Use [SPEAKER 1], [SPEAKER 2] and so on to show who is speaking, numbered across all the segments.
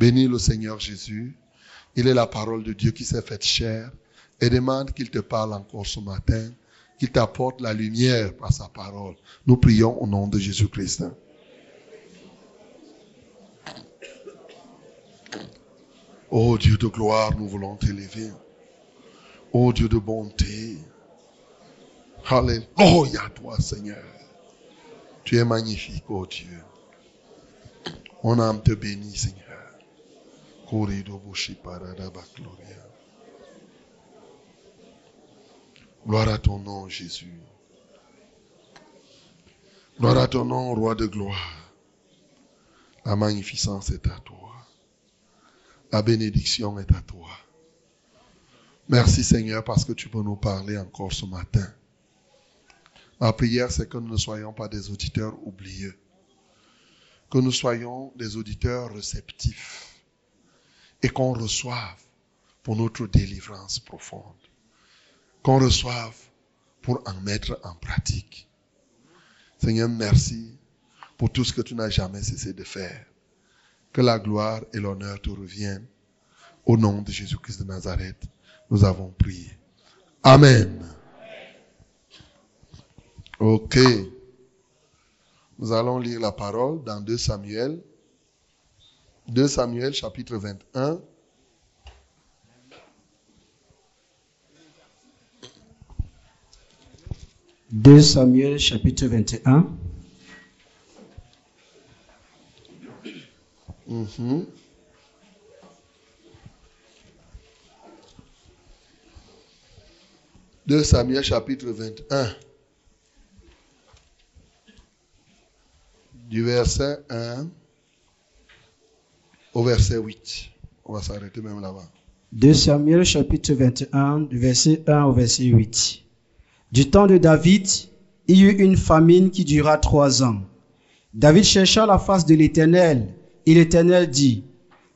[SPEAKER 1] Bénis le Seigneur Jésus. Il est la parole de Dieu qui s'est faite chair et demande qu'il te parle encore ce matin, qu'il t'apporte la lumière par sa parole. Nous prions au nom de Jésus-Christ. Ô Dieu de gloire, nous voulons t'élever. Ô Dieu de bonté. Alléluia toi, Seigneur. Tu es magnifique, ô Dieu. Mon âme te bénit, Seigneur. Gloire à ton nom, Jésus. Gloire à ton nom, roi de gloire. La magnificence est à toi. La bénédiction est à toi. Merci Seigneur parce que tu peux nous parler encore ce matin. Ma prière, c'est que nous ne soyons pas des auditeurs oublieux. Que nous soyons des auditeurs réceptifs. Et qu'on reçoive pour notre délivrance profonde. Qu'on reçoive pour en mettre en pratique. Seigneur, merci pour tout ce que tu n'as jamais cessé de faire. Que la gloire et l'honneur te reviennent. Au nom de Jésus-Christ de Nazareth, nous avons prié. Amen. Ok. Nous allons lire la parole dans 2 Samuel. 2 Samuel chapitre 21.
[SPEAKER 2] « 2 Samuel chapitre 21.
[SPEAKER 1] Mhm. De Samuel chapitre 21. Du verset 1 au verset 8. On va s'arrêter même là-bas.
[SPEAKER 2] 2 Samuel chapitre 21, du verset 1 au verset 8. Du temps de David, il y eut une famine qui dura trois ans. David chercha la face de l'Éternel, et l'Éternel dit,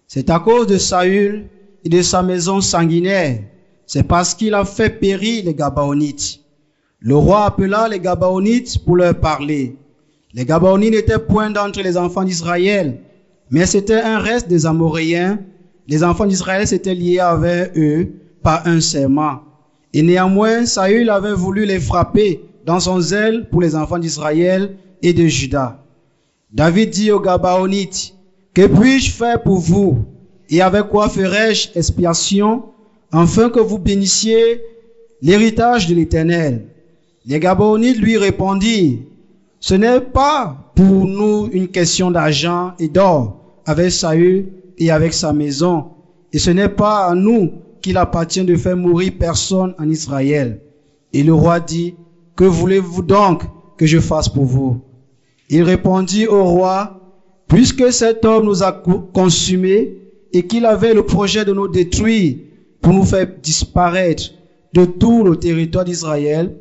[SPEAKER 2] C'est à cause de Saül et de sa maison sanguinaire, c'est parce qu'il a fait périr les Gabaonites. Le roi appela les Gabaonites pour leur parler. Les Gabaonites n'étaient point d'entre les enfants d'Israël, mais c'était un reste des Amoréens. Les enfants d'Israël s'étaient liés avec eux par un serment. Et néanmoins, Saül avait voulu les frapper dans son zèle pour les enfants d'Israël et de Juda. David dit aux Gabaonites, Que puis-je faire pour vous? Et avec quoi ferai-je expiation? Afin que vous bénissiez l'héritage de l'Éternel Les Gabaonites lui répondirent, Ce n'est pas pour nous une question d'argent et d'or avec Saül et avec sa maison, et ce n'est pas à nous qu'il appartient de faire mourir personne en Israël. Et le roi dit, Que voulez-vous donc que je fasse pour vous? Il répondit au roi, Puisque cet homme nous a consumés et qu'il avait le projet de nous détruire pour nous faire disparaître de tout le territoire d'Israël,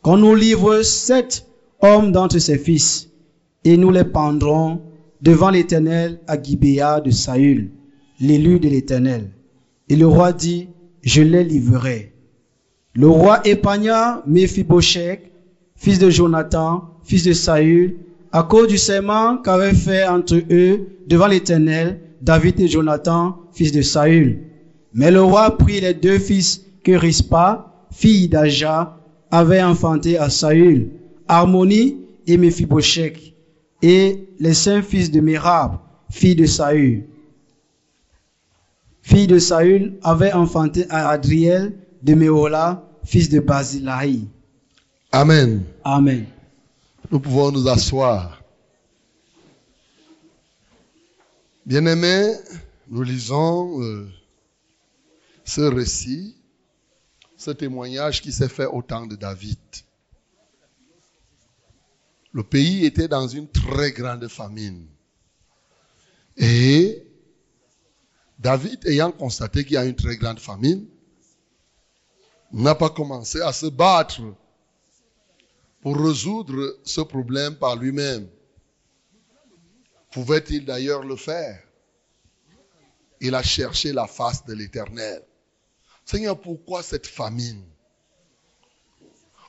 [SPEAKER 2] qu'on nous livre sept hommes d'entre ses fils, et nous les pendrons devant l'Éternel à Gibéa de Saül, l'élu de l'Éternel. Et le roi dit, je les livrerai. Le roi épargna Méphibosheth, fils de Jonathan, fils de Saül, à cause du serment qu'avaient fait entre eux devant l'Éternel David et Jonathan, fils de Saül. Mais le roi prit les deux fils que Rispa, fille d'Aja, avait enfantés à Saül, Harmonie et Méphibosheth, et les cinq fils de Merab, fille de Saül. Fille de Saül avait enfanté à Adriel de Méola, fils de Basilaï.
[SPEAKER 1] Amen.
[SPEAKER 2] Amen.
[SPEAKER 1] Nous pouvons nous asseoir. Bien-aimés, nous lisons euh, ce récit, ce témoignage qui s'est fait au temps de David. Le pays était dans une très grande famine. Et David, ayant constaté qu'il y a une très grande famine, n'a pas commencé à se battre pour résoudre ce problème par lui-même. Pouvait-il d'ailleurs le faire? Il a cherché la face de l'Éternel. Seigneur, pourquoi cette famine?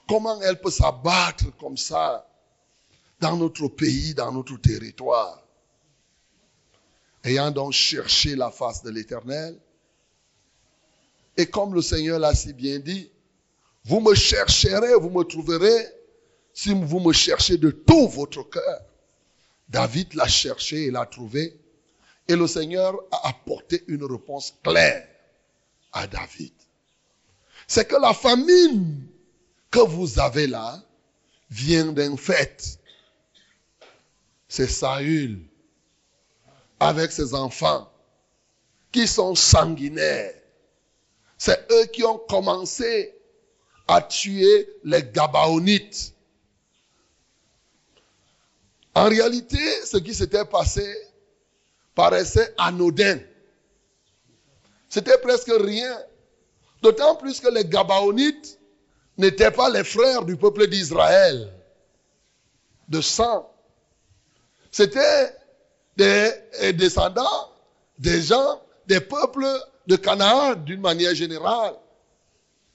[SPEAKER 1] Comment elle peut s'abattre comme ça? Dans notre pays, dans notre territoire ayant donc cherché la face de l'Éternel. Et comme le Seigneur l'a si bien dit, vous me chercherez, vous me trouverez si vous me cherchez de tout votre cœur. David l'a cherché et l'a trouvé. Et le Seigneur a apporté une réponse claire à David. C'est que la famine que vous avez là vient d'un fait. C'est Saül avec ses enfants qui sont sanguinaires. C'est eux qui ont commencé à tuer les Gabaonites. En réalité, ce qui s'était passé paraissait anodin. C'était presque rien. D'autant plus que les Gabaonites n'étaient pas les frères du peuple d'Israël de sang. C'était des descendants des gens, des peuples de Canaan d'une manière générale.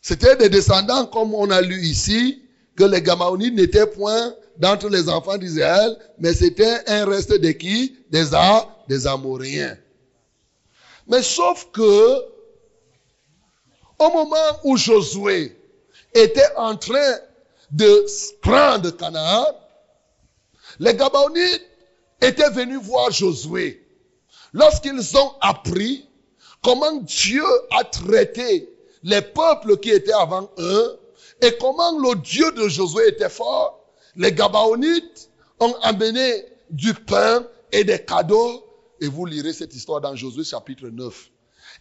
[SPEAKER 1] C'était des descendants, comme on a lu ici, que les Gabaonites n'étaient point d'entre les enfants d'Israël, mais c'était un reste de qui? Des, A, des Amoréens. Mais sauf que, au moment où Josué était en train de prendre Canaan, les Gabaonites étaient venus voir Josué. Lorsqu'ils ont appris comment Dieu a traité les peuples qui étaient avant eux et comment le Dieu de Josué était fort, les Gabaonites ont amené du pain et des cadeaux. Et vous lirez cette histoire dans Josué chapitre 9.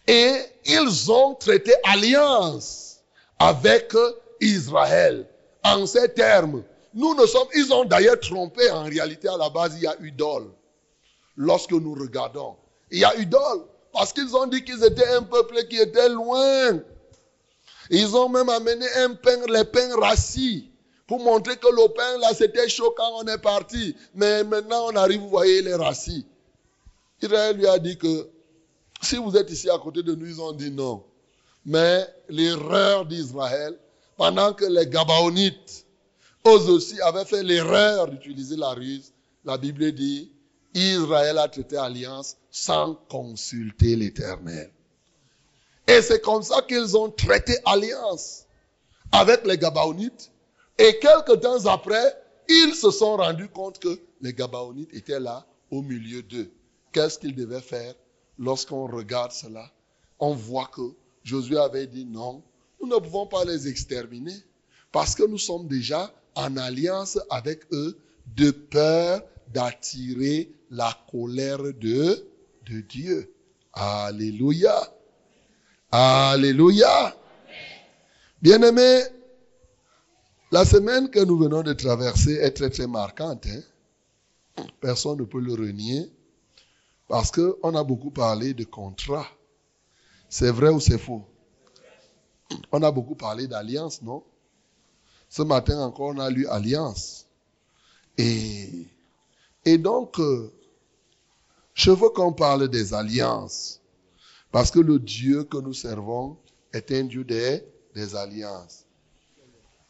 [SPEAKER 1] Et ils ont traité alliance avec Israël. En ces termes, nous ne sommes, ils ont d'ailleurs trompé en réalité à la base, il y a idole. Lorsque nous regardons, il y a idole. Parce qu'ils ont dit qu'ils étaient un peuple qui était loin. Ils ont même amené un pain, les pains rassis pour montrer que le pain, là, c'était chaud quand on est parti. Mais maintenant, on arrive, vous voyez, les racines. Israël lui a dit que si vous êtes ici à côté de nous, ils ont dit non. Mais l'erreur d'Israël, pendant que les Gabaonites, eux aussi, avaient fait l'erreur d'utiliser la ruse, la Bible dit, Israël a traité alliance sans consulter l'Éternel. Et c'est comme ça qu'ils ont traité alliance avec les Gabaonites et quelques temps après, ils se sont rendus compte que les Gabaonites étaient là au milieu d'eux. Qu'est-ce qu'ils devaient faire Lorsqu'on regarde cela, on voit que Josué avait dit non, nous ne pouvons pas les exterminer parce que nous sommes déjà en alliance avec eux de peur d'attirer la colère de, de Dieu. Alléluia. Alléluia. Bien-aimés, la semaine que nous venons de traverser est très très marquante. Hein. Personne ne peut le renier. Parce qu'on a beaucoup parlé de contrat. C'est vrai ou c'est faux? On a beaucoup parlé d'alliance, non? Ce matin encore, on a lu alliance. Et, et donc, euh, je veux qu'on parle des alliances. Parce que le Dieu que nous servons est un Dieu des, des alliances.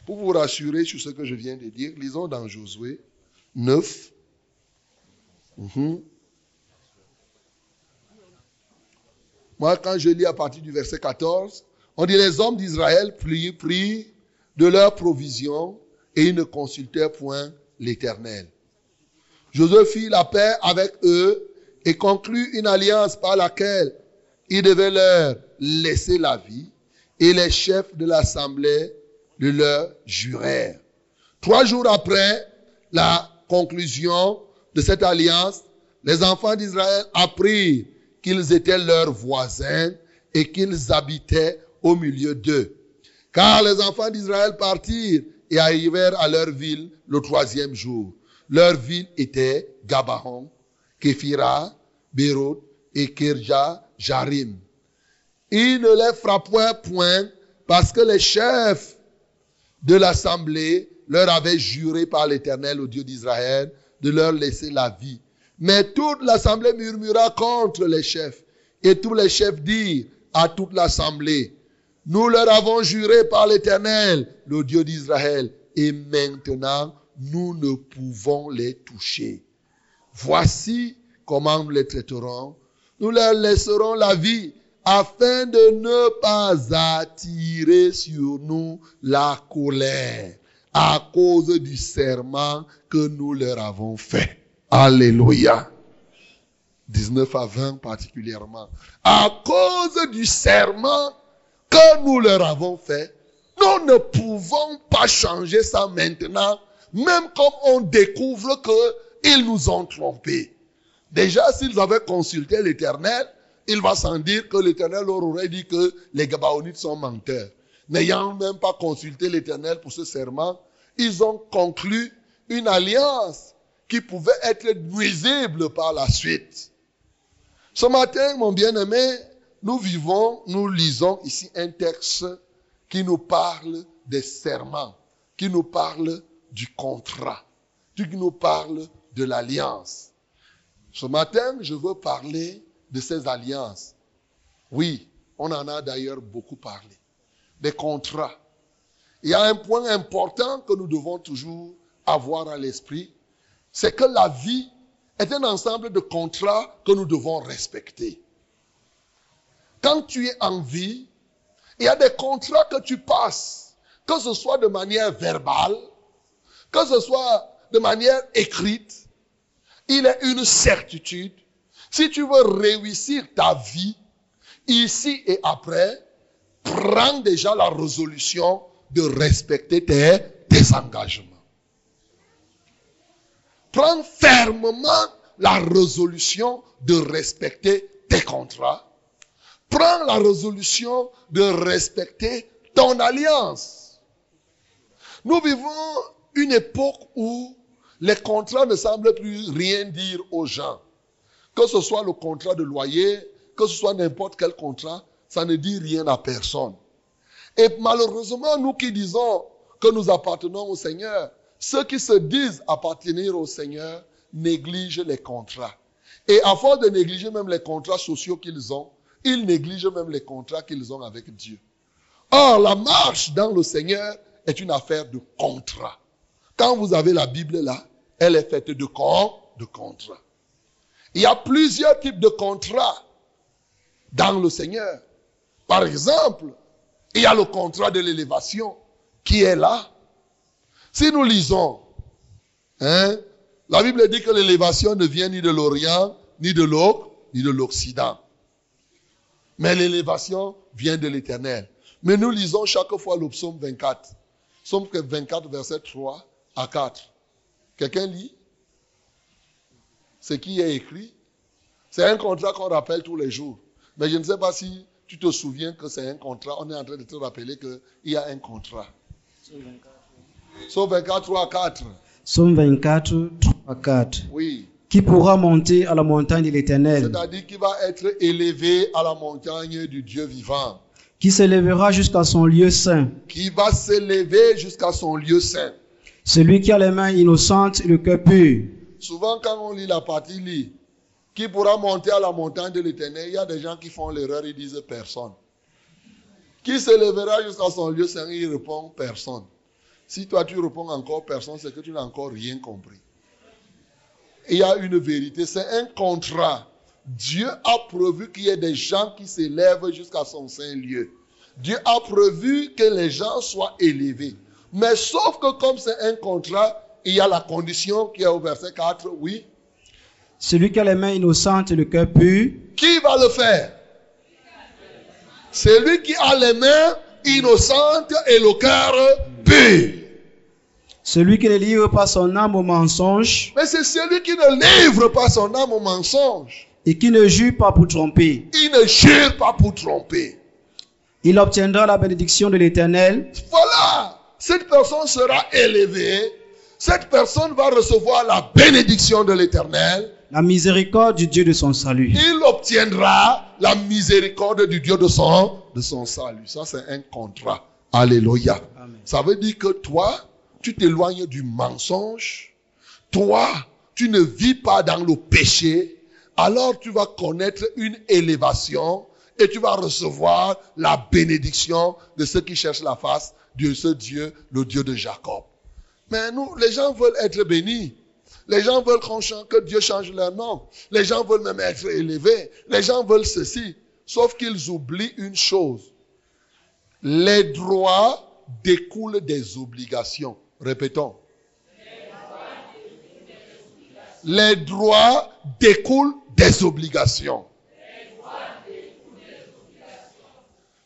[SPEAKER 1] Pour vous rassurer sur ce que je viens de dire, lisons dans Josué 9. Mhm. Moi, quand je lis à partir du verset 14, on dit les hommes d'Israël prient, de leur provision et ils ne consultèrent point l'Éternel. Josué fit la paix avec eux et conclut une alliance par laquelle il devait leur laisser la vie et les chefs de l'assemblée de leur jurèrent. Trois jours après la conclusion de cette alliance, les enfants d'Israël apprirent qu'ils étaient leurs voisins et qu'ils habitaient au milieu d'eux. Car les enfants d'Israël partirent et arrivèrent à leur ville le troisième jour. Leur ville était Gabaon, Képhira, Bérot et Kirja Jarim. Ils ne les frappèrent point parce que les chefs de l'assemblée leur avait juré par l'Éternel, au Dieu d'Israël, de leur laisser la vie. Mais toute l'assemblée murmura contre les chefs. Et tous les chefs dirent à toute l'assemblée, nous leur avons juré par l'Éternel, le Dieu d'Israël, et maintenant nous ne pouvons les toucher. Voici comment nous les traiterons. nous leur laisserons la vie afin de ne pas attirer sur nous la colère à cause du serment que nous leur avons fait. Alléluia. 19 à 20 particulièrement. À cause du serment que nous leur avons fait, nous ne pouvons pas changer ça maintenant, même comme on découvre qu'ils nous ont trompés. Déjà, s'ils avaient consulté l'Éternel, il va sans dire que l'Éternel leur aurait dit que les Gabaonites sont menteurs. N'ayant même pas consulté l'Éternel pour ce serment, ils ont conclu une alliance qui pouvait être nuisible par la suite. Ce matin, mon bien-aimé, nous vivons, nous lisons ici un texte qui nous parle des serments, qui nous parle du contrat, qui nous parle de l'alliance. Ce matin, je veux parler de ces alliances. Oui, on en a d'ailleurs beaucoup parlé. Des contrats. Il y a un point important que nous devons toujours avoir à l'esprit, c'est que la vie est un ensemble de contrats que nous devons respecter. Quand tu es en vie, il y a des contrats que tu passes, que ce soit de manière verbale, que ce soit de manière écrite. Il est une certitude. Si tu veux réussir ta vie, ici et après, prends déjà la résolution de respecter tes, tes engagements. Prends fermement la résolution de respecter tes contrats. Prends la résolution de respecter ton alliance. Nous vivons une époque où les contrats ne semblent plus rien dire aux gens. Que ce soit le contrat de loyer, que ce soit n'importe quel contrat, ça ne dit rien à personne. Et malheureusement, nous qui disons que nous appartenons au Seigneur, ceux qui se disent appartenir au Seigneur négligent les contrats. Et à force de négliger même les contrats sociaux qu'ils ont, ils négligent même les contrats qu'ils ont avec Dieu. Or, la marche dans le Seigneur est une affaire de contrat. Quand vous avez la Bible là, elle est faite de, de contrats. Il y a plusieurs types de contrats dans le Seigneur. Par exemple, il y a le contrat de l'élévation qui est là. Si nous lisons, hein, la Bible dit que l'élévation ne vient ni de l'Orient, ni de ni de l'Occident. Mais l'élévation vient de l'Éternel. Mais nous lisons chaque fois le psaume 24. Psaume 24, verset 3 à 4. Quelqu'un lit? Ce qui est écrit? C'est un contrat qu'on rappelle tous les jours. Mais je ne sais pas si tu te souviens que c'est un contrat. On est en train de te rappeler qu'il y a un contrat. Psaume 24, 3 à 4.
[SPEAKER 2] Psaume 24, 3 à 4.
[SPEAKER 1] Oui.
[SPEAKER 2] Qui pourra monter à la montagne de l'Éternel
[SPEAKER 1] C'est-à-dire qui va être élevé à la montagne du Dieu vivant.
[SPEAKER 2] Qui s'élèvera jusqu'à son lieu saint.
[SPEAKER 1] Qui va s'élever jusqu'à son lieu saint.
[SPEAKER 2] Celui qui a les mains innocentes et le cœur pur.
[SPEAKER 1] Souvent, quand on lit la partie lit, qui pourra monter à la montagne de l'éternel, il y a des gens qui font l'erreur, ils disent personne. Qui s'élèvera jusqu'à son lieu saint, il répond personne. Si toi tu réponds encore personne, c'est que tu n'as encore rien compris. Il y a une vérité, c'est un contrat. Dieu a prévu qu'il y ait des gens qui s'élèvent jusqu'à son saint lieu. Dieu a prévu que les gens soient élevés. Mais sauf que comme c'est un contrat, il y a la condition qui est au verset 4, oui.
[SPEAKER 2] Celui qui a les mains innocentes et le cœur pur.
[SPEAKER 1] Qui va le faire? Celui qui a les mains innocentes et le cœur pur.
[SPEAKER 2] Celui qui ne livre pas son âme au mensonge.
[SPEAKER 1] Mais c'est celui qui ne livre pas son âme au mensonge.
[SPEAKER 2] Et qui ne jure pas pour tromper.
[SPEAKER 1] Il ne jure pas pour tromper.
[SPEAKER 2] Il obtiendra la bénédiction de l'Éternel.
[SPEAKER 1] Voilà. Cette personne sera élevée. Cette personne va recevoir la bénédiction de l'Éternel.
[SPEAKER 2] La miséricorde du Dieu de son salut.
[SPEAKER 1] Il obtiendra la miséricorde du Dieu de son, de son salut. Ça, c'est un contrat. Alléluia. Ça veut dire que toi, tu t'éloignes du mensonge. Toi, tu ne vis pas dans le péché. Alors tu vas connaître une élévation et tu vas recevoir la bénédiction de ceux qui cherchent la face de ce Dieu, le Dieu de Jacob. Mais nous, les gens veulent être bénis. Les gens veulent que Dieu change leur nom. Les gens veulent même être élevés. Les gens veulent ceci. Sauf qu'ils oublient une chose. Les droits découlent des obligations. Répétons. Les droits découlent des obligations.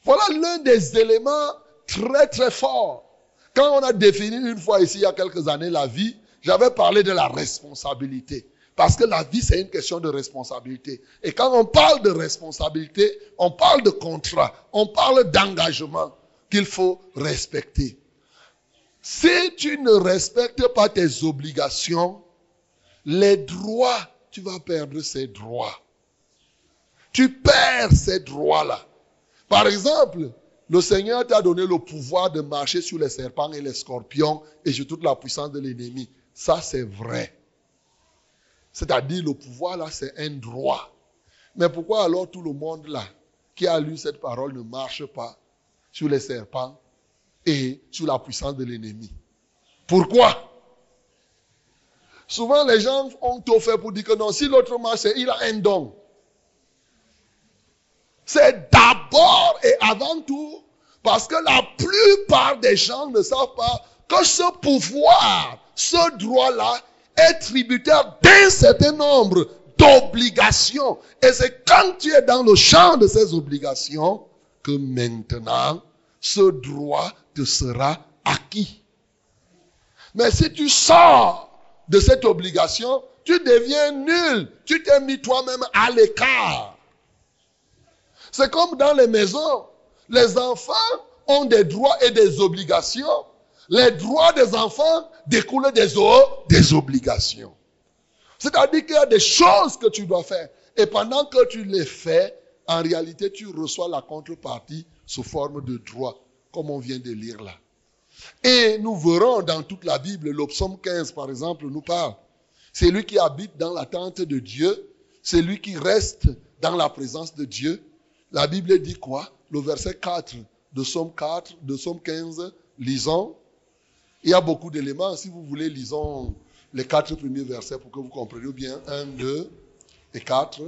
[SPEAKER 1] Voilà l'un des éléments très très forts. Quand on a défini une fois ici, il y a quelques années, la vie, j'avais parlé de la responsabilité. Parce que la vie, c'est une question de responsabilité. Et quand on parle de responsabilité, on parle de contrat, on parle d'engagement qu'il faut respecter. Si tu ne respectes pas tes obligations, les droits, tu vas perdre ces droits. Tu perds ces droits-là. Par exemple, le Seigneur t'a donné le pouvoir de marcher sur les serpents et les scorpions et sur toute la puissance de l'ennemi. Ça, c'est vrai. C'est-à-dire, le pouvoir là, c'est un droit. Mais pourquoi alors tout le monde là, qui a lu cette parole, ne marche pas sur les serpents et sur la puissance de l'ennemi Pourquoi? Souvent, les gens ont tout fait pour dire que non, si l'autre marche, il a un don. C'est d'abord et avant tout parce que la plupart des gens ne savent pas que ce pouvoir, ce droit-là est tributaire d'un certain nombre d'obligations. Et c'est quand tu es dans le champ de ces obligations que maintenant ce droit te sera acquis. Mais si tu sors de cette obligation, tu deviens nul. Tu t'es mis toi-même à l'écart. C'est comme dans les maisons. Les enfants ont des droits et des obligations. Les droits des enfants découlent des, des obligations. C'est-à-dire qu'il y a des choses que tu dois faire. Et pendant que tu les fais, en réalité, tu reçois la contrepartie sous forme de droit, comme on vient de lire là. Et nous verrons dans toute la Bible, le psaume 15 par exemple nous parle. C'est lui qui habite dans la tente de Dieu, c'est lui qui reste dans la présence de Dieu, la Bible dit quoi? Le verset 4 de Somme 4, de Somme 15, lisons. Il y a beaucoup d'éléments. Si vous voulez, lisons les quatre premiers versets pour que vous compreniez bien. 1, 2 et 4.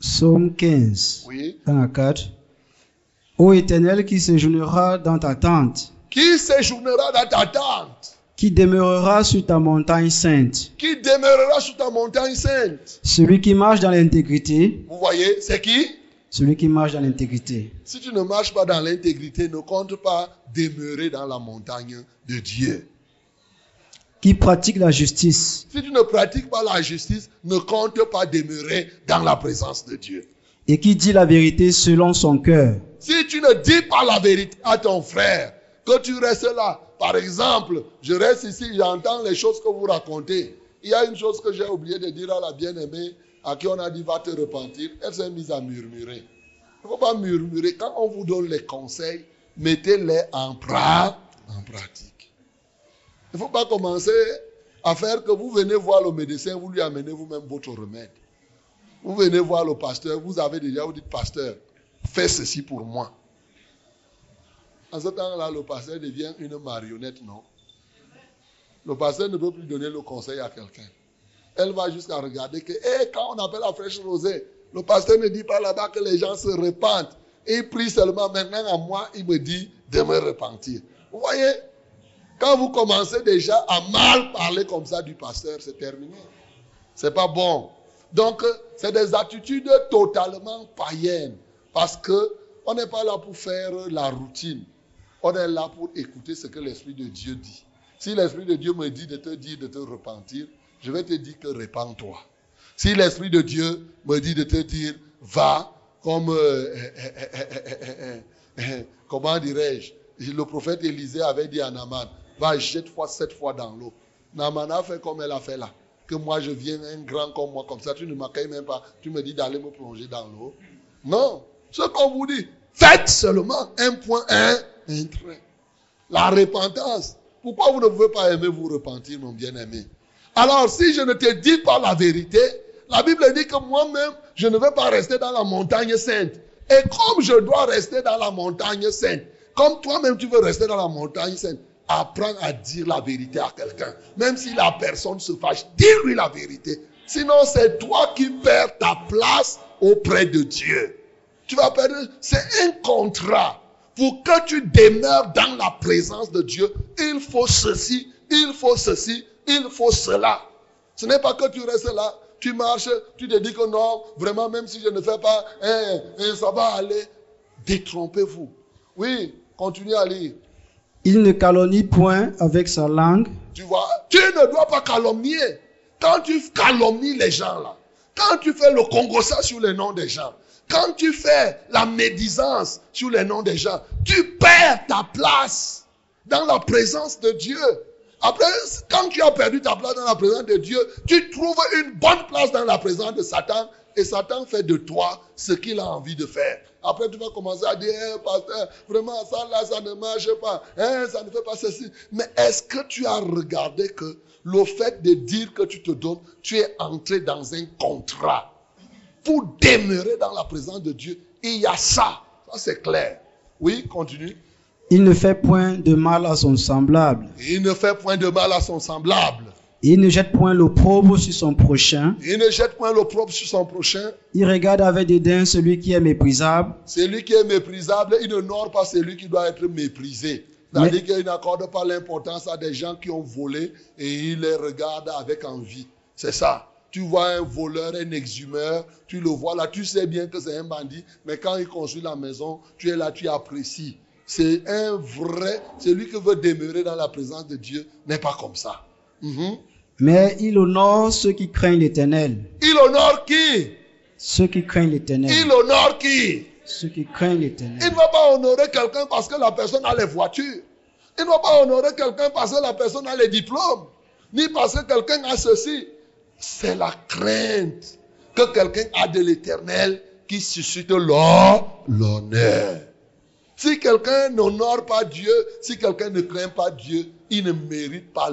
[SPEAKER 2] Somme 15.
[SPEAKER 1] Oui.
[SPEAKER 2] 1 à 4. Ô Éternel qui séjournera dans ta tente.
[SPEAKER 1] Qui séjournera dans ta tente?
[SPEAKER 2] Qui demeurera sur ta montagne sainte.
[SPEAKER 1] Qui demeurera sur ta montagne sainte?
[SPEAKER 2] Celui qui marche dans l'intégrité.
[SPEAKER 1] Vous voyez, c'est qui?
[SPEAKER 2] Celui qui marche dans l'intégrité.
[SPEAKER 1] Si tu ne marches pas dans l'intégrité, ne compte pas demeurer dans la montagne de Dieu.
[SPEAKER 2] Qui pratique la justice.
[SPEAKER 1] Si tu ne pratiques pas la justice, ne compte pas demeurer dans la présence de Dieu.
[SPEAKER 2] Et qui dit la vérité selon son cœur.
[SPEAKER 1] Si tu ne dis pas la vérité à ton frère, que tu restes là. Par exemple, je reste ici, j'entends les choses que vous racontez. Il y a une chose que j'ai oublié de dire à la bien-aimée à qui on a dit va te repentir, elle s'est mise à murmurer. Il ne faut pas murmurer. Quand on vous donne les conseils, mettez-les en, pratique. Il ne faut pas commencer à faire que vous venez voir le médecin, vous lui amenez vous-même votre remède. Vous venez voir le pasteur, vous avez déjà, vous dites, pasteur, fais ceci pour moi. En ce temps-là, le pasteur devient une marionnette, non? Le pasteur ne peut plus donner le conseil à quelqu'un elle va jusqu'à regarder que, eh, quand on appelle la fraîche rosée, le pasteur ne dit pas là-bas que les gens se repentent. Il prie seulement maintenant à moi, il me dit de me repentir. Vous voyez, quand vous commencez déjà à mal parler comme ça du pasteur, c'est terminé. C'est pas bon. Donc, c'est des attitudes totalement païennes. Parce que on n'est pas là pour faire la routine. On est là pour écouter ce que l'Esprit de Dieu dit. Si l'Esprit de Dieu me dit de te dire de te repentir, je vais te dire que répands-toi. Si l'Esprit de Dieu me dit de te dire, va, comme, euh, euh, euh, comment dirais-je, le prophète Élisée avait dit à Naaman, va, jette fois sept fois dans l'eau. Naaman a fait comme elle a fait là. Que moi je viens un grand comme moi, comme ça, tu ne m'accueilles même pas. Tu me dis d'aller me plonger dans l'eau. Non. Ce qu'on vous dit, faites seulement un point, un, un trait. La repentance. Pourquoi vous ne pouvez pas aimer vous repentir, mon bien-aimé? Alors, si je ne te dis pas la vérité, la Bible dit que moi-même, je ne vais pas rester dans la montagne sainte. Et comme je dois rester dans la montagne sainte, comme toi-même tu veux rester dans la montagne sainte, apprendre à dire la vérité à quelqu'un. Même si la personne se fâche, dis-lui la vérité. Sinon, c'est toi qui perds ta place auprès de Dieu. Tu vas perdre. C'est un contrat. Pour que tu demeures dans la présence de Dieu, il faut ceci, il faut ceci, il faut cela. Ce n'est pas que tu restes là, tu marches, tu te dis que non, vraiment, même si je ne fais pas, hein, hein, ça va aller. Détrompez-vous. Oui, continuez à lire.
[SPEAKER 2] Il ne calomnie point avec sa langue.
[SPEAKER 1] Tu vois, tu ne dois pas calomnier. Quand tu calomnies les gens là, quand tu fais le congossa sur les noms des gens, quand tu fais la médisance sur les noms des gens, tu perds ta place dans la présence de Dieu. Après, quand tu as perdu ta place dans la présence de Dieu, tu trouves une bonne place dans la présence de Satan et Satan fait de toi ce qu'il a envie de faire. Après, tu vas commencer à dire, eh, pasteur, vraiment, ça là, ça ne marche pas. Hein, ça ne fait pas ceci. Mais est-ce que tu as regardé que le fait de dire que tu te donnes, tu es entré dans un contrat? Pour demeurer dans la présence de Dieu. il y a ça. Ça, c'est clair. Oui, continue.
[SPEAKER 2] Il ne fait point de mal à son semblable.
[SPEAKER 1] Il ne fait point de mal à son semblable.
[SPEAKER 2] Il ne jette point l'opprobre sur son prochain.
[SPEAKER 1] Il ne jette point l'opprobre sur son prochain.
[SPEAKER 2] Il regarde avec dédain celui qui est méprisable.
[SPEAKER 1] Celui qui est méprisable, il ne nord pas celui qui doit être méprisé. C'est-à-dire qu'il n'accorde pas l'importance à des gens qui ont volé et il les regarde avec envie. C'est ça. Tu vois un voleur, un exhumeur, tu le vois là, tu sais bien que c'est un bandit, mais quand il construit la maison, tu es là, tu apprécies. C'est un vrai, celui qui veut demeurer dans la présence de Dieu n'est pas comme ça. Mhm.
[SPEAKER 2] Mais il honore ceux qui craignent l'éternel.
[SPEAKER 1] Il honore qui?
[SPEAKER 2] Ceux qui craignent l'éternel.
[SPEAKER 1] Il honore qui?
[SPEAKER 2] Ceux qui craignent l'éternel.
[SPEAKER 1] Il ne va pas honorer quelqu'un parce que la personne a les voitures. Il ne va pas honorer quelqu'un parce que la personne a les diplômes. Ni parce que quelqu'un a ceci c'est la crainte que quelqu'un a de l'éternel qui suscite l'honneur. Si quelqu'un n'honore pas Dieu, si quelqu'un ne craint pas Dieu, il ne mérite pas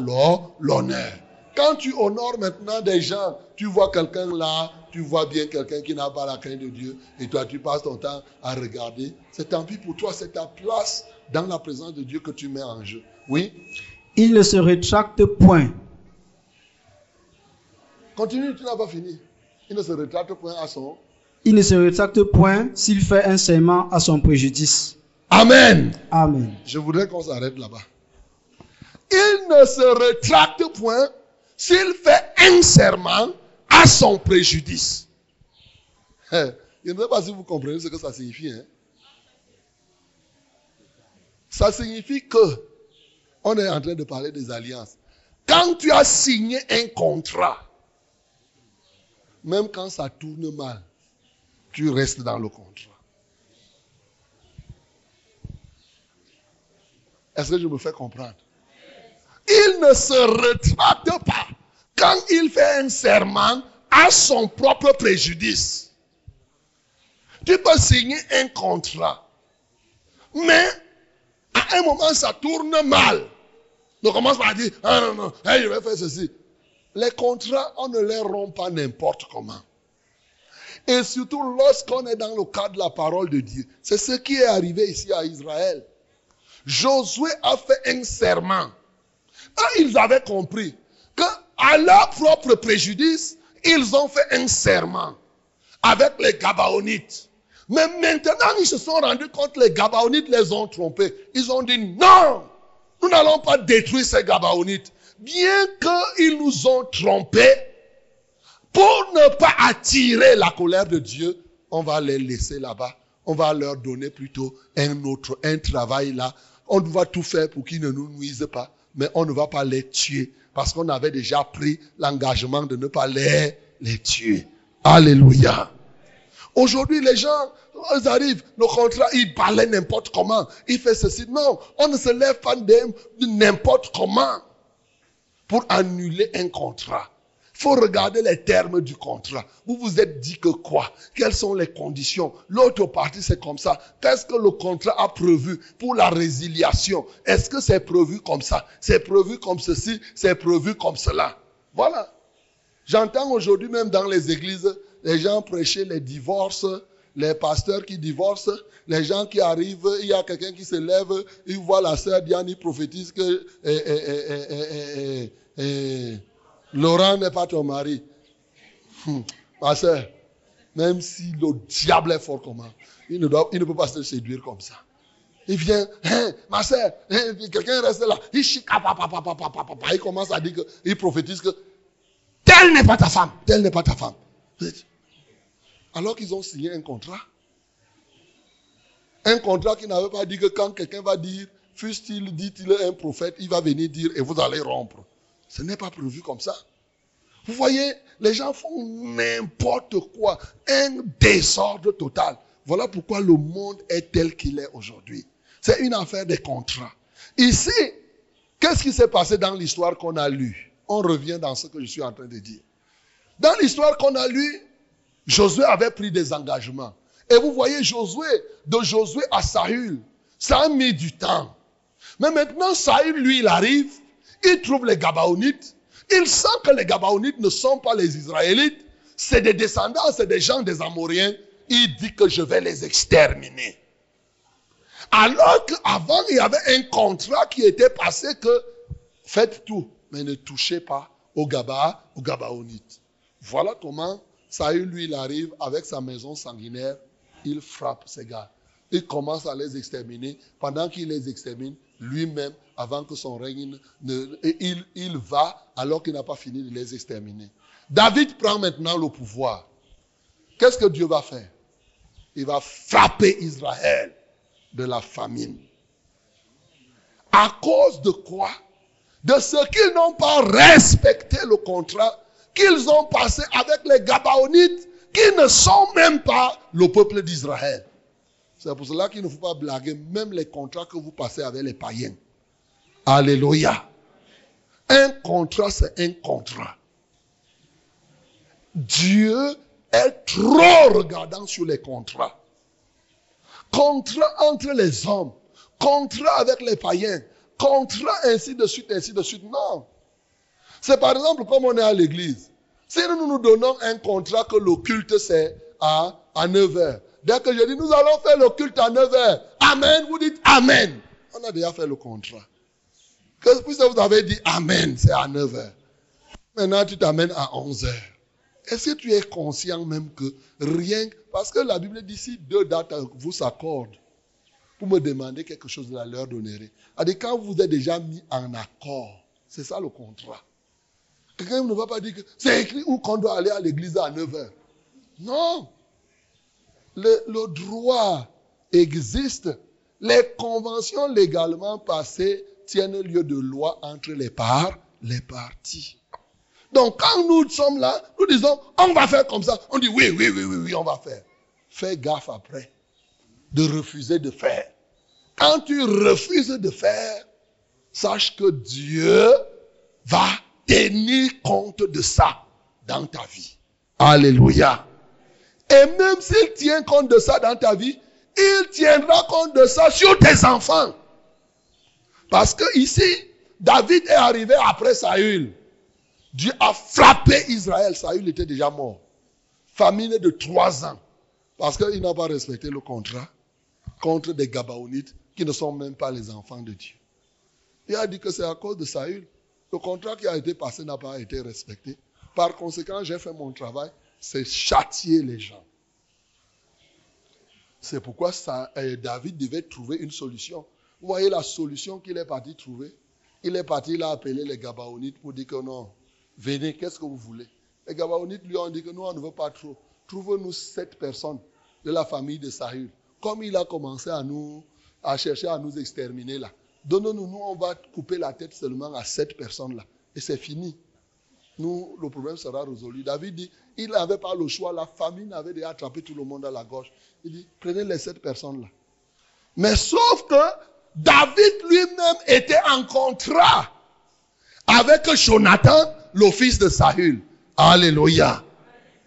[SPEAKER 1] l'honneur. Quand tu honores maintenant des gens, tu vois quelqu'un là, tu vois bien quelqu'un qui n'a pas la crainte de Dieu, et toi tu passes ton temps à regarder. C'est tant pis pour toi, c'est ta place dans la présence de Dieu que tu mets en jeu. Oui?
[SPEAKER 2] Il ne se rétracte point
[SPEAKER 1] Continue, tu n'as pas fini. Il ne se rétracte point à son.
[SPEAKER 2] Il ne se rétracte point s'il fait un serment à son préjudice.
[SPEAKER 1] Amen.
[SPEAKER 2] Amen.
[SPEAKER 1] Je voudrais qu'on s'arrête là-bas. Il ne se rétracte point s'il fait un serment à son préjudice. Je ne sais pas si vous comprenez ce que ça signifie. Hein. Ça signifie que on est en train de parler des alliances. Quand tu as signé un contrat, même quand ça tourne mal, tu restes dans le contrat. Est-ce que je me fais comprendre? Il ne se retracte pas quand il fait un serment à son propre préjudice. Tu peux signer un contrat, mais à un moment ça tourne mal. Ne commence pas à dire, ah non, non, je vais faire ceci. Les contrats, on ne les rompt pas n'importe comment. Et surtout lorsqu'on est dans le cadre de la parole de Dieu. C'est ce qui est arrivé ici à Israël. Josué a fait un serment. Et ils avaient compris qu'à leur propre préjudice, ils ont fait un serment avec les Gabaonites. Mais maintenant, ils se sont rendus compte que les Gabaonites les ont trompés. Ils ont dit non, nous n'allons pas détruire ces Gabaonites bien qu'ils nous ont trompés, pour ne pas attirer la colère de Dieu, on va les laisser là-bas. On va leur donner plutôt un autre, un travail là. On va tout faire pour qu'ils ne nous nuisent pas, mais on ne va pas les tuer parce qu'on avait déjà pris l'engagement de ne pas les, les tuer. Alléluia. Aujourd'hui, les gens, ils arrivent, le contrat, ils parlaient n'importe comment. Ils font ceci. Non, on ne se lève pas n'importe comment pour annuler un contrat. Faut regarder les termes du contrat. Vous vous êtes dit que quoi? Quelles sont les conditions? L'autre partie, c'est comme ça. Qu'est-ce que le contrat a prévu pour la résiliation? Est-ce que c'est prévu comme ça? C'est prévu comme ceci C'est prévu comme cela Voilà. J'entends aujourd'hui même dans les églises, les gens prêcher les divorces les pasteurs qui divorcent, les gens qui arrivent, il y a quelqu'un qui se lève, il voit la sœur Diane, il prophétise que eh, eh, eh, Laurent n'est pas ton mari. Hum, ma sœur, même si le diable est fort comment, il ne, il ne peut pas se séduire comme ça. Il vient, hein, ma soeur, hein, quelqu'un reste là. Il il commence à dire que, il prophétise que telle n'est pas ta femme, telle n'est pas ta femme. Alors qu'ils ont signé un contrat. Un contrat qui n'avait pas dit que quand quelqu'un va dire, fût-il dit-il un prophète, il va venir dire et vous allez rompre. Ce n'est pas prévu comme ça. Vous voyez, les gens font n'importe quoi. Un désordre total. Voilà pourquoi le monde est tel qu'il est aujourd'hui. C'est une affaire de contrat. Ici, qu'est-ce qui s'est passé dans l'histoire qu'on a lue? On revient dans ce que je suis en train de dire. Dans l'histoire qu'on a lue, Josué avait pris des engagements. Et vous voyez Josué, de Josué à Saül, ça a mis du temps. Mais maintenant, Saül, lui, il arrive, il trouve les Gabaonites, il sent que les Gabaonites ne sont pas les Israélites, c'est des descendants, c'est des gens des Amoriens. Il dit que je vais les exterminer. Alors qu'avant, il y avait un contrat qui était passé que faites tout, mais ne touchez pas au Gaba, au Gabaonites. Voilà comment Saül, lui, il arrive avec sa maison sanguinaire, il frappe ces gars. Il commence à les exterminer. Pendant qu'il les extermine, lui-même, avant que son règne ne... il, il va alors qu'il n'a pas fini de les exterminer. David prend maintenant le pouvoir. Qu'est-ce que Dieu va faire? Il va frapper Israël de la famine. À cause de quoi? De ce qu'ils n'ont pas respecté le contrat qu'ils ont passé avec les Gabaonites, qui ne sont même pas le peuple d'Israël. C'est pour cela qu'il ne faut pas blaguer même les contrats que vous passez avec les païens. Alléluia. Un contrat, c'est un contrat. Dieu est trop regardant sur les contrats contrat entre les hommes, contrat avec les païens, contrat ainsi de suite, ainsi de suite. Non. C'est par exemple comme on est à l'église. Si nous nous donnons un contrat que le culte c'est à, à 9 heures. Dès que je dis nous allons faire le culte à 9 heures. Amen, vous dites Amen. On a déjà fait le contrat. Que puisque vous avez dit Amen, c'est à 9 heures. Maintenant tu t'amènes à 11 heures. Est-ce que tu es conscient même que rien, parce que la Bible dit si deux dates vous s'accordent pour me demander quelque chose, de la leur donnerai. dit quand vous êtes déjà mis en accord, c'est ça le contrat. Quelqu'un ne va pas dire que c'est écrit où qu'on doit aller à l'église à 9 h Non. Le droit existe. Les conventions légalement passées tiennent lieu de loi entre les parts, les parties. Donc quand nous sommes là, nous disons, on va faire comme ça. On dit, oui, oui, oui, oui, oui, on va faire. Fais gaffe après de refuser de faire. Quand tu refuses de faire, sache que Dieu va tenir compte de ça dans ta vie. Alléluia. Et même s'il tient compte de ça dans ta vie, il tiendra compte de ça sur tes enfants. Parce que ici, David est arrivé après Saül. Dieu a frappé Israël. Saül était déjà mort. Famine de trois ans. Parce qu'il n'a pas respecté le contrat contre des Gabaonites qui ne sont même pas les enfants de Dieu. Il a dit que c'est à cause de Saül. Le contrat qui a été passé n'a pas été respecté. Par conséquent, j'ai fait mon travail, c'est châtier les gens. C'est pourquoi euh, David devait trouver une solution. Vous voyez la solution qu'il est parti trouver Il est parti, il a appelé les Gabaonites pour dire que non, Venez, qu'est-ce que vous voulez? Les Gabaonites lui ont dit que nous, on ne veut pas trop. Trouvez-nous sept personnes de la famille de Saül. Comme il a commencé à nous, à chercher à nous exterminer là. Donnons-nous, nous, on va couper la tête seulement à sept personnes là. Et c'est fini. Nous, le problème sera résolu. David dit, il n'avait pas le choix. La famine avait déjà attrapé tout le monde à la gauche. Il dit, prenez les sept personnes là. Mais sauf que David lui-même était en contrat avec Jonathan le fils de Saül. Alléluia.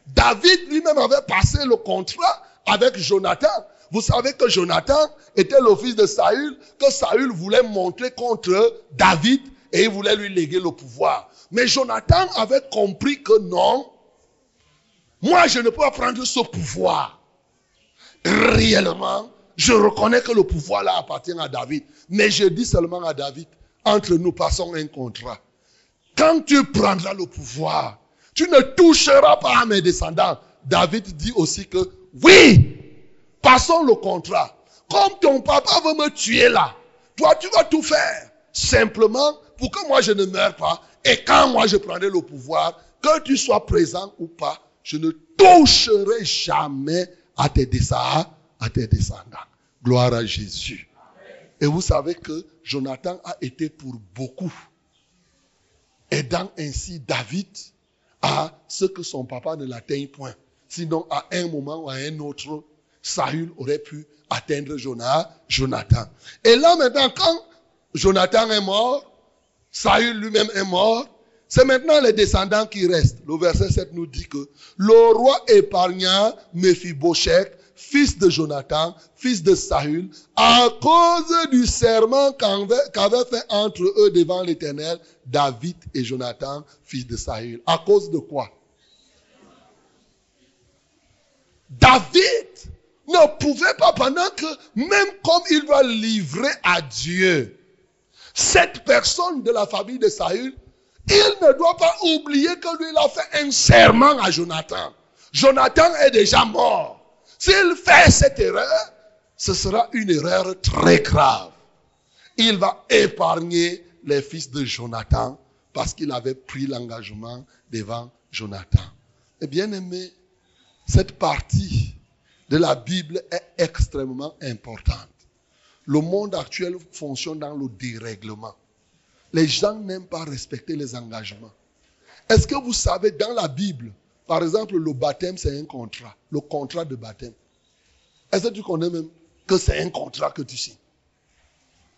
[SPEAKER 1] David lui-même avait passé le contrat avec Jonathan. Vous savez que Jonathan était le fils de Saül, que Saül voulait montrer contre David et il voulait lui léguer le pouvoir. Mais Jonathan avait compris que non, moi je ne peux pas prendre ce pouvoir. réellement, je reconnais que le pouvoir là appartient à David. Mais je dis seulement à David, entre nous passons un contrat. Quand tu prendras le pouvoir, tu ne toucheras pas à mes descendants. David dit aussi que oui, passons le contrat. Comme ton papa veut me tuer là, toi tu vas tout faire. Simplement pour que moi je ne meure pas. Et quand moi je prendrai le pouvoir, que tu sois présent ou pas, je ne toucherai jamais à tes descendants. À tes descendants. Gloire à Jésus. Et vous savez que Jonathan a été pour beaucoup, aidant ainsi David à ce que son papa ne l'atteigne point. Sinon, à un moment ou à un autre, Saül aurait pu atteindre Jonathan. Et là maintenant, quand Jonathan est mort, Saül lui-même est mort, c'est maintenant les descendants qui restent. Le verset 7 nous dit que le roi épargna Mephibosheth, fils de Jonathan, fils de Saül, à cause du serment qu'avait fait entre eux devant l'Éternel David et Jonathan, fils de Saül. À cause de quoi? David ne pouvait pas, pendant que, même comme il va livrer à Dieu cette personne de la famille de Saül, il ne doit pas oublier que lui, il a fait un serment à Jonathan. Jonathan est déjà mort. S'il fait cette erreur, ce sera une erreur très grave. Il va épargner les fils de Jonathan parce qu'il avait pris l'engagement devant Jonathan. Et bien aimé, cette partie de la Bible est extrêmement importante. Le monde actuel fonctionne dans le dérèglement. Les gens n'aiment pas respecter les engagements. Est-ce que vous savez, dans la Bible, par exemple, le baptême, c'est un contrat. Le contrat de baptême. Est-ce que tu connais même que c'est un contrat que tu signes?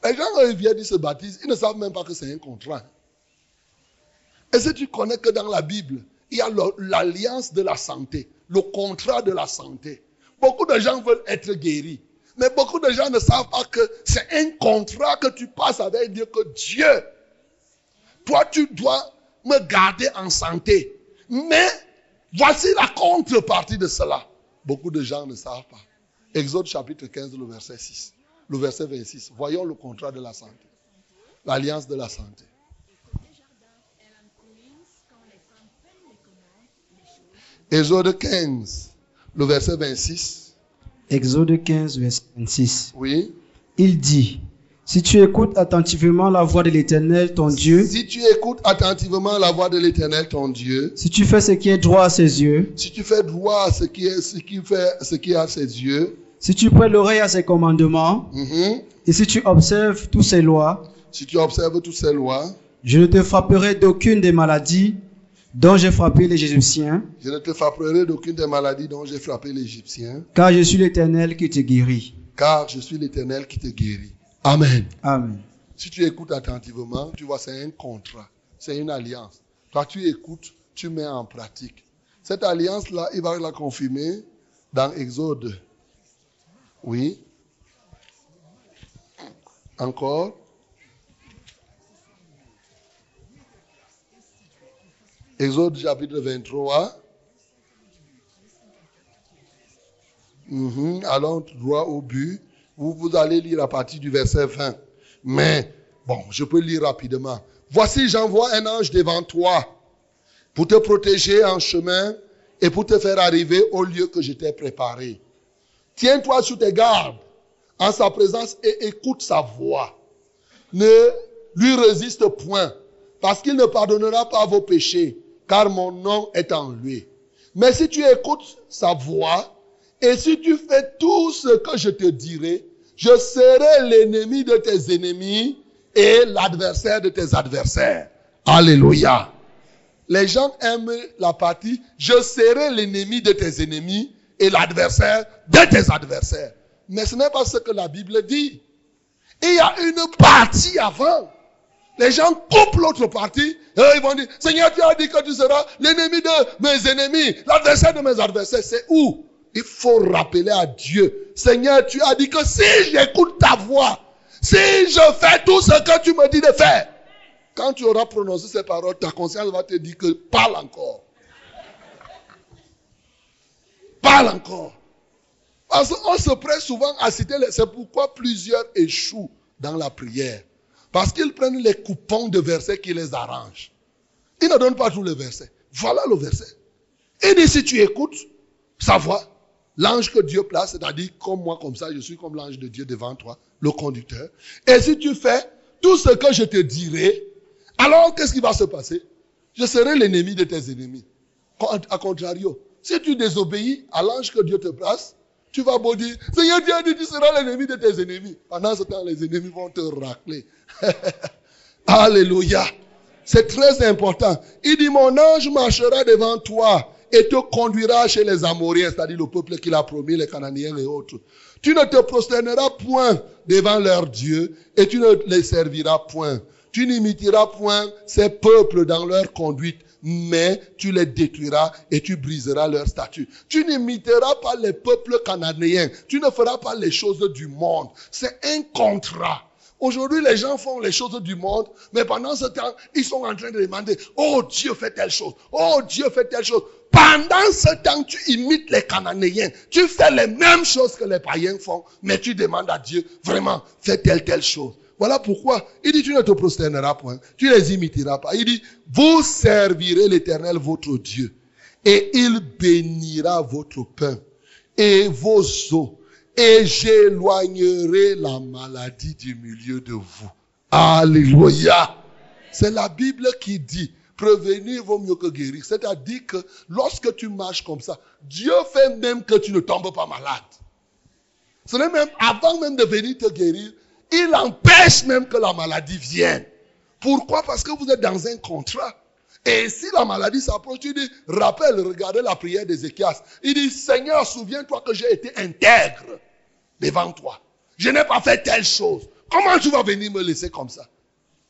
[SPEAKER 1] Les gens, quand ils viennent, ils se baptisent, ils ne savent même pas que c'est un contrat. Est-ce que tu connais que dans la Bible, il y a l'alliance de la santé, le contrat de la santé? Beaucoup de gens veulent être guéris. Mais beaucoup de gens ne savent pas que c'est un contrat que tu passes avec Dieu, que Dieu, toi, tu dois me garder en santé. Mais voici la contrepartie de cela. Beaucoup de gens ne savent pas. Exode chapitre 15, le verset 6. Le verset 26. Voyons le contrat de la santé. L'alliance de la santé. Exode 15, le verset 26.
[SPEAKER 2] Exode 15, verset 26.
[SPEAKER 1] Oui.
[SPEAKER 2] Il dit, si tu écoutes attentivement la voix de l'Éternel, ton Dieu,
[SPEAKER 1] Si tu écoutes attentivement la voix de l'Éternel, ton Dieu,
[SPEAKER 2] si tu fais ce qui est droit à ses yeux,
[SPEAKER 1] si tu fais droit à ce qui est, ce qui fait, ce qui est à ses yeux,
[SPEAKER 2] si tu prêtes l'oreille à ses commandements,
[SPEAKER 1] mhm,
[SPEAKER 2] et si tu observes toutes ses lois,
[SPEAKER 1] si tu observes toutes ces lois,
[SPEAKER 2] je ne te frapperai d'aucune des maladies dont j'ai frappé les Égyptiens,
[SPEAKER 1] je ne te frapperai d'aucune des maladies dont j'ai frappé l'Égyptien,
[SPEAKER 2] car je suis l'Éternel qui te guérit.
[SPEAKER 1] car je suis l'Éternel qui te guérit. Amen.
[SPEAKER 2] Amen.
[SPEAKER 1] Si tu écoutes attentivement, tu vois, c'est un contrat, c'est une alliance. Toi, tu écoutes, tu mets en pratique. Cette alliance-là, il va la confirmer dans Exode. Oui. Encore. Exode chapitre 23. Mhm, Allons droit au but. Vous, vous allez lire à partir du verset 20. Mais, bon, je peux lire rapidement. Voici, j'envoie un ange devant toi pour te protéger en chemin et pour te faire arriver au lieu que je t'ai préparé. Tiens-toi sous tes gardes en sa présence et écoute sa voix. Ne lui résiste point, parce qu'il ne pardonnera pas vos péchés, car mon nom est en lui. Mais si tu écoutes sa voix, et si tu fais tout ce que je te dirai, je serai l'ennemi de tes ennemis et l'adversaire de tes adversaires. Alléluia. Les gens aiment la partie je serai l'ennemi de tes ennemis et l'adversaire de tes adversaires. Mais ce n'est pas ce que la Bible dit. Il y a une partie avant. Les gens coupent l'autre partie et ils vont dire Seigneur, tu as dit que tu seras l'ennemi de mes ennemis, l'adversaire de mes adversaires. C'est où? Il faut rappeler à Dieu Seigneur, tu as dit que si j'écoute ta voix, si je fais tout ce que tu me dis de faire, quand tu auras prononcé ces paroles, ta conscience va te dire que parle encore. Parle encore. Parce qu'on se prête souvent à citer, les... c'est pourquoi plusieurs échouent dans la prière. Parce qu'ils prennent les coupons de versets qui les arrangent. Ils ne donnent pas tous les versets. Voilà le verset. Et dit, si tu écoutes sa voix, l'ange que Dieu place, c'est-à-dire comme moi, comme ça, je suis comme l'ange de Dieu devant toi, le conducteur. Et si tu fais tout ce que je te dirai, alors qu'est-ce qui va se passer? Je serai l'ennemi de tes ennemis. A contrario, si tu désobéis à l'ange que Dieu te place, tu vas beau dire, Seigneur Dieu tu seras l'ennemi de tes ennemis. Pendant ce temps, les ennemis vont te racler. Alléluia. C'est très important. Il dit, mon ange marchera devant toi et te conduira chez les Amoriens, c'est-à-dire le peuple qu'il a promis, les Cananéens et autres. Tu ne te prosterneras point devant leur Dieu et tu ne les serviras point. Tu n'imiteras point ces peuples dans leur conduite, mais tu les détruiras et tu briseras leur statut. Tu n'imiteras pas les peuples cananéens. Tu ne feras pas les choses du monde. C'est un contrat. Aujourd'hui, les gens font les choses du monde, mais pendant ce temps, ils sont en train de demander, oh Dieu fait telle chose, oh Dieu fait telle chose. Pendant ce temps, tu imites les Cananéens, tu fais les mêmes choses que les païens font, mais tu demandes à Dieu, vraiment, fais telle, telle chose. Voilà pourquoi il dit, tu ne te prosterneras point, tu les imiteras pas. Il dit, vous servirez l'éternel votre Dieu, et il bénira votre pain et vos eaux et j'éloignerai la maladie du milieu de vous. Alléluia. C'est la Bible qui dit, prévenir vaut mieux que guérir. C'est-à-dire que lorsque tu marches comme ça, Dieu fait même que tu ne tombes pas malade. Ce n'est même avant même de venir te guérir, il empêche même que la maladie vienne. Pourquoi? Parce que vous êtes dans un contrat. Et si la maladie s'approche, tu dis, rappelle, regardez la prière d'Ézéchias. Il dit, Seigneur, souviens-toi que j'ai été intègre devant toi. Je n'ai pas fait telle chose. Comment tu vas venir me laisser comme ça?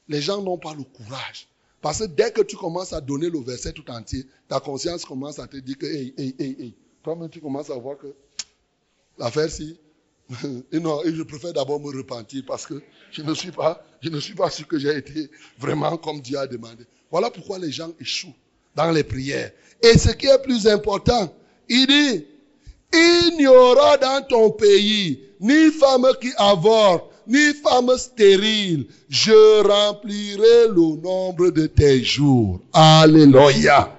[SPEAKER 1] Les gens n'ont pas le courage. Parce que dès que tu commences à donner le verset tout entier, ta conscience commence à te dire que, hey, hey, hey, hey. Toi-même, tu commences à voir que l'affaire, si, non, je préfère d'abord me repentir parce que je ne suis pas, je ne suis pas sûr que j'ai été vraiment comme Dieu a demandé. Voilà pourquoi les gens échouent dans les prières. Et ce qui est plus important, il dit, il n'y aura dans ton pays ni femme qui avorte, ni femme stérile. Je remplirai le nombre de tes jours. Alléluia.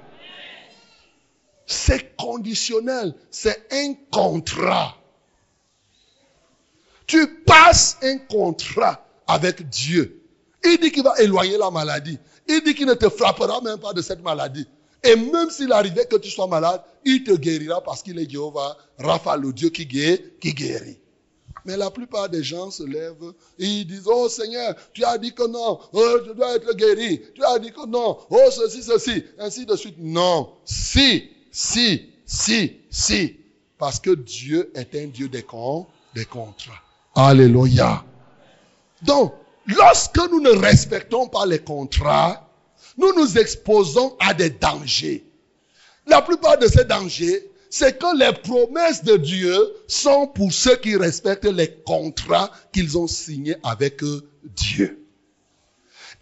[SPEAKER 1] C'est conditionnel. C'est un contrat. Tu passes un contrat avec Dieu. Il dit qu'il va éloigner la maladie. Il dit qu'il ne te frappera même pas de cette maladie. Et même s'il arrivait que tu sois malade, il te guérira parce qu'il est Jéhovah, Rapha, le Dieu qui guérit, qui guérit. Mais la plupart des gens se lèvent et ils disent, oh Seigneur, tu as dit que non, oh, je dois être guéri. Tu as dit que non, oh ceci, ceci, ainsi de suite. Non, si, si, si, si. Parce que Dieu est un Dieu des, des contrats. Alléluia. Donc, lorsque nous ne respectons pas les contrats, nous nous exposons à des dangers. La plupart de ces dangers, c'est que les promesses de Dieu sont pour ceux qui respectent les contrats qu'ils ont signés avec Dieu.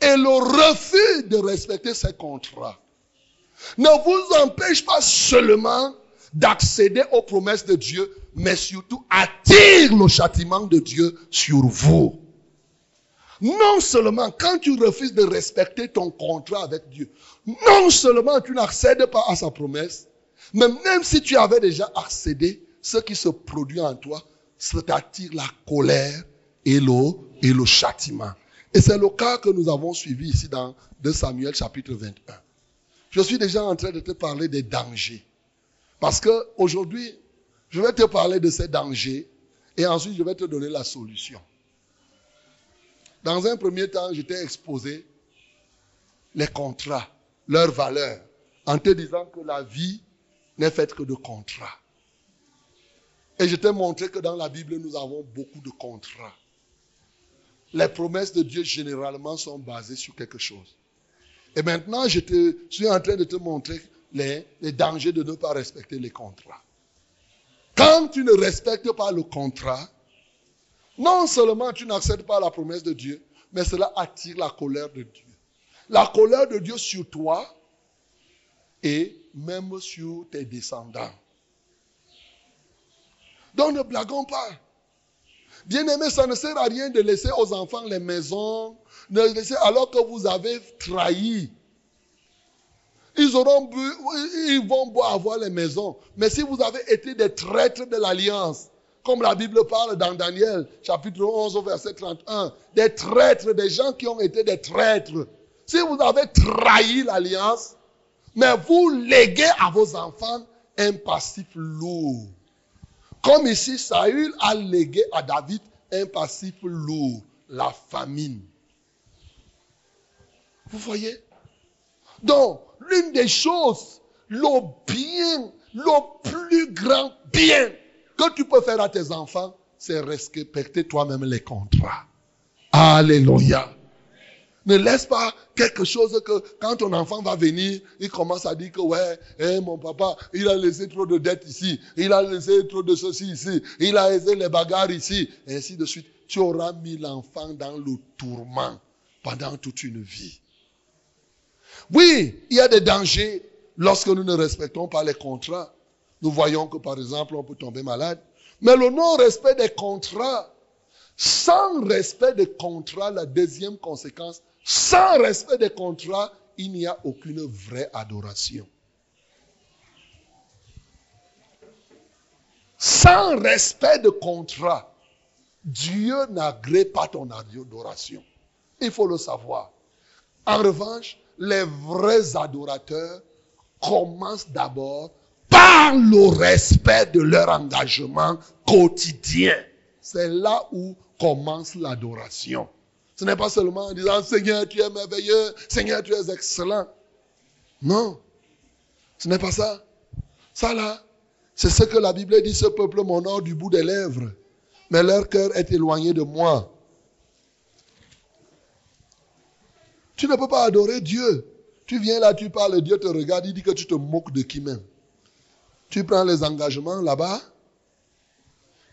[SPEAKER 1] Et le refus de respecter ces contrats ne vous empêche pas seulement d'accéder aux promesses de Dieu, mais surtout attire le châtiment de Dieu sur vous. Non seulement quand tu refuses de respecter ton contrat avec Dieu, non seulement tu n'accèdes pas à sa promesse, mais même si tu avais déjà accédé, ce qui se produit en toi, c'est-à-dire la colère et le, et le châtiment. Et c'est le cas que nous avons suivi ici dans 2 Samuel chapitre 21. Je suis déjà en train de te parler des dangers. Parce que aujourd'hui, je vais te parler de ces dangers et ensuite je vais te donner la solution. Dans un premier temps, je t'ai exposé les contrats, leurs valeurs, en te disant que la vie n'est faite que de contrats. Et je t'ai montré que dans la Bible, nous avons beaucoup de contrats. Les promesses de Dieu généralement sont basées sur quelque chose. Et maintenant, je te, suis en train de te montrer les, les dangers de ne pas respecter les contrats. Quand tu ne respectes pas le contrat, non seulement tu n'acceptes pas la promesse de Dieu, mais cela attire la colère de Dieu. La colère de Dieu sur toi et même sur tes descendants. Donc ne blaguons pas. Bien aimé, ça ne sert à rien de laisser aux enfants les maisons, de laisser alors que vous avez trahi. Ils auront ils vont avoir les maisons. Mais si vous avez été des traîtres de l'alliance, comme la Bible parle dans Daniel, chapitre 11, verset 31, des traîtres, des gens qui ont été des traîtres. Si vous avez trahi l'alliance, mais vous léguez à vos enfants un passif lourd. Comme ici, Saül a légué à David un passif lourd, la famine. Vous voyez? Donc, l'une des choses, le bien, le plus grand bien que tu peux faire à tes enfants, c'est respecter toi-même les contrats. Alléluia. Ne laisse pas quelque chose que quand ton enfant va venir, il commence à dire que ouais, eh, mon papa, il a laissé trop de dettes ici, il a laissé trop de ceci ici, il a laissé les bagarres ici, et ainsi de suite. Tu auras mis l'enfant dans le tourment pendant toute une vie. Oui, il y a des dangers lorsque nous ne respectons pas les contrats. Nous voyons que par exemple, on peut tomber malade. Mais le non-respect des contrats, sans respect des contrats, la deuxième conséquence, sans respect des contrats, il n'y a aucune vraie adoration. Sans respect de contrat, Dieu n'agrée pas ton adoration. Il faut le savoir. En revanche, les vrais adorateurs commencent d'abord par le respect de leur engagement quotidien. C'est là où commence l'adoration. Ce n'est pas seulement en disant Seigneur, tu es merveilleux, Seigneur, tu es excellent. Non, ce n'est pas ça. Ça là, c'est ce que la Bible dit, ce peuple m'honore du bout des lèvres, mais leur cœur est éloigné de moi. Tu ne peux pas adorer Dieu. Tu viens là, tu parles, Dieu te regarde, il dit que tu te moques de qui même. Tu prends les engagements là-bas.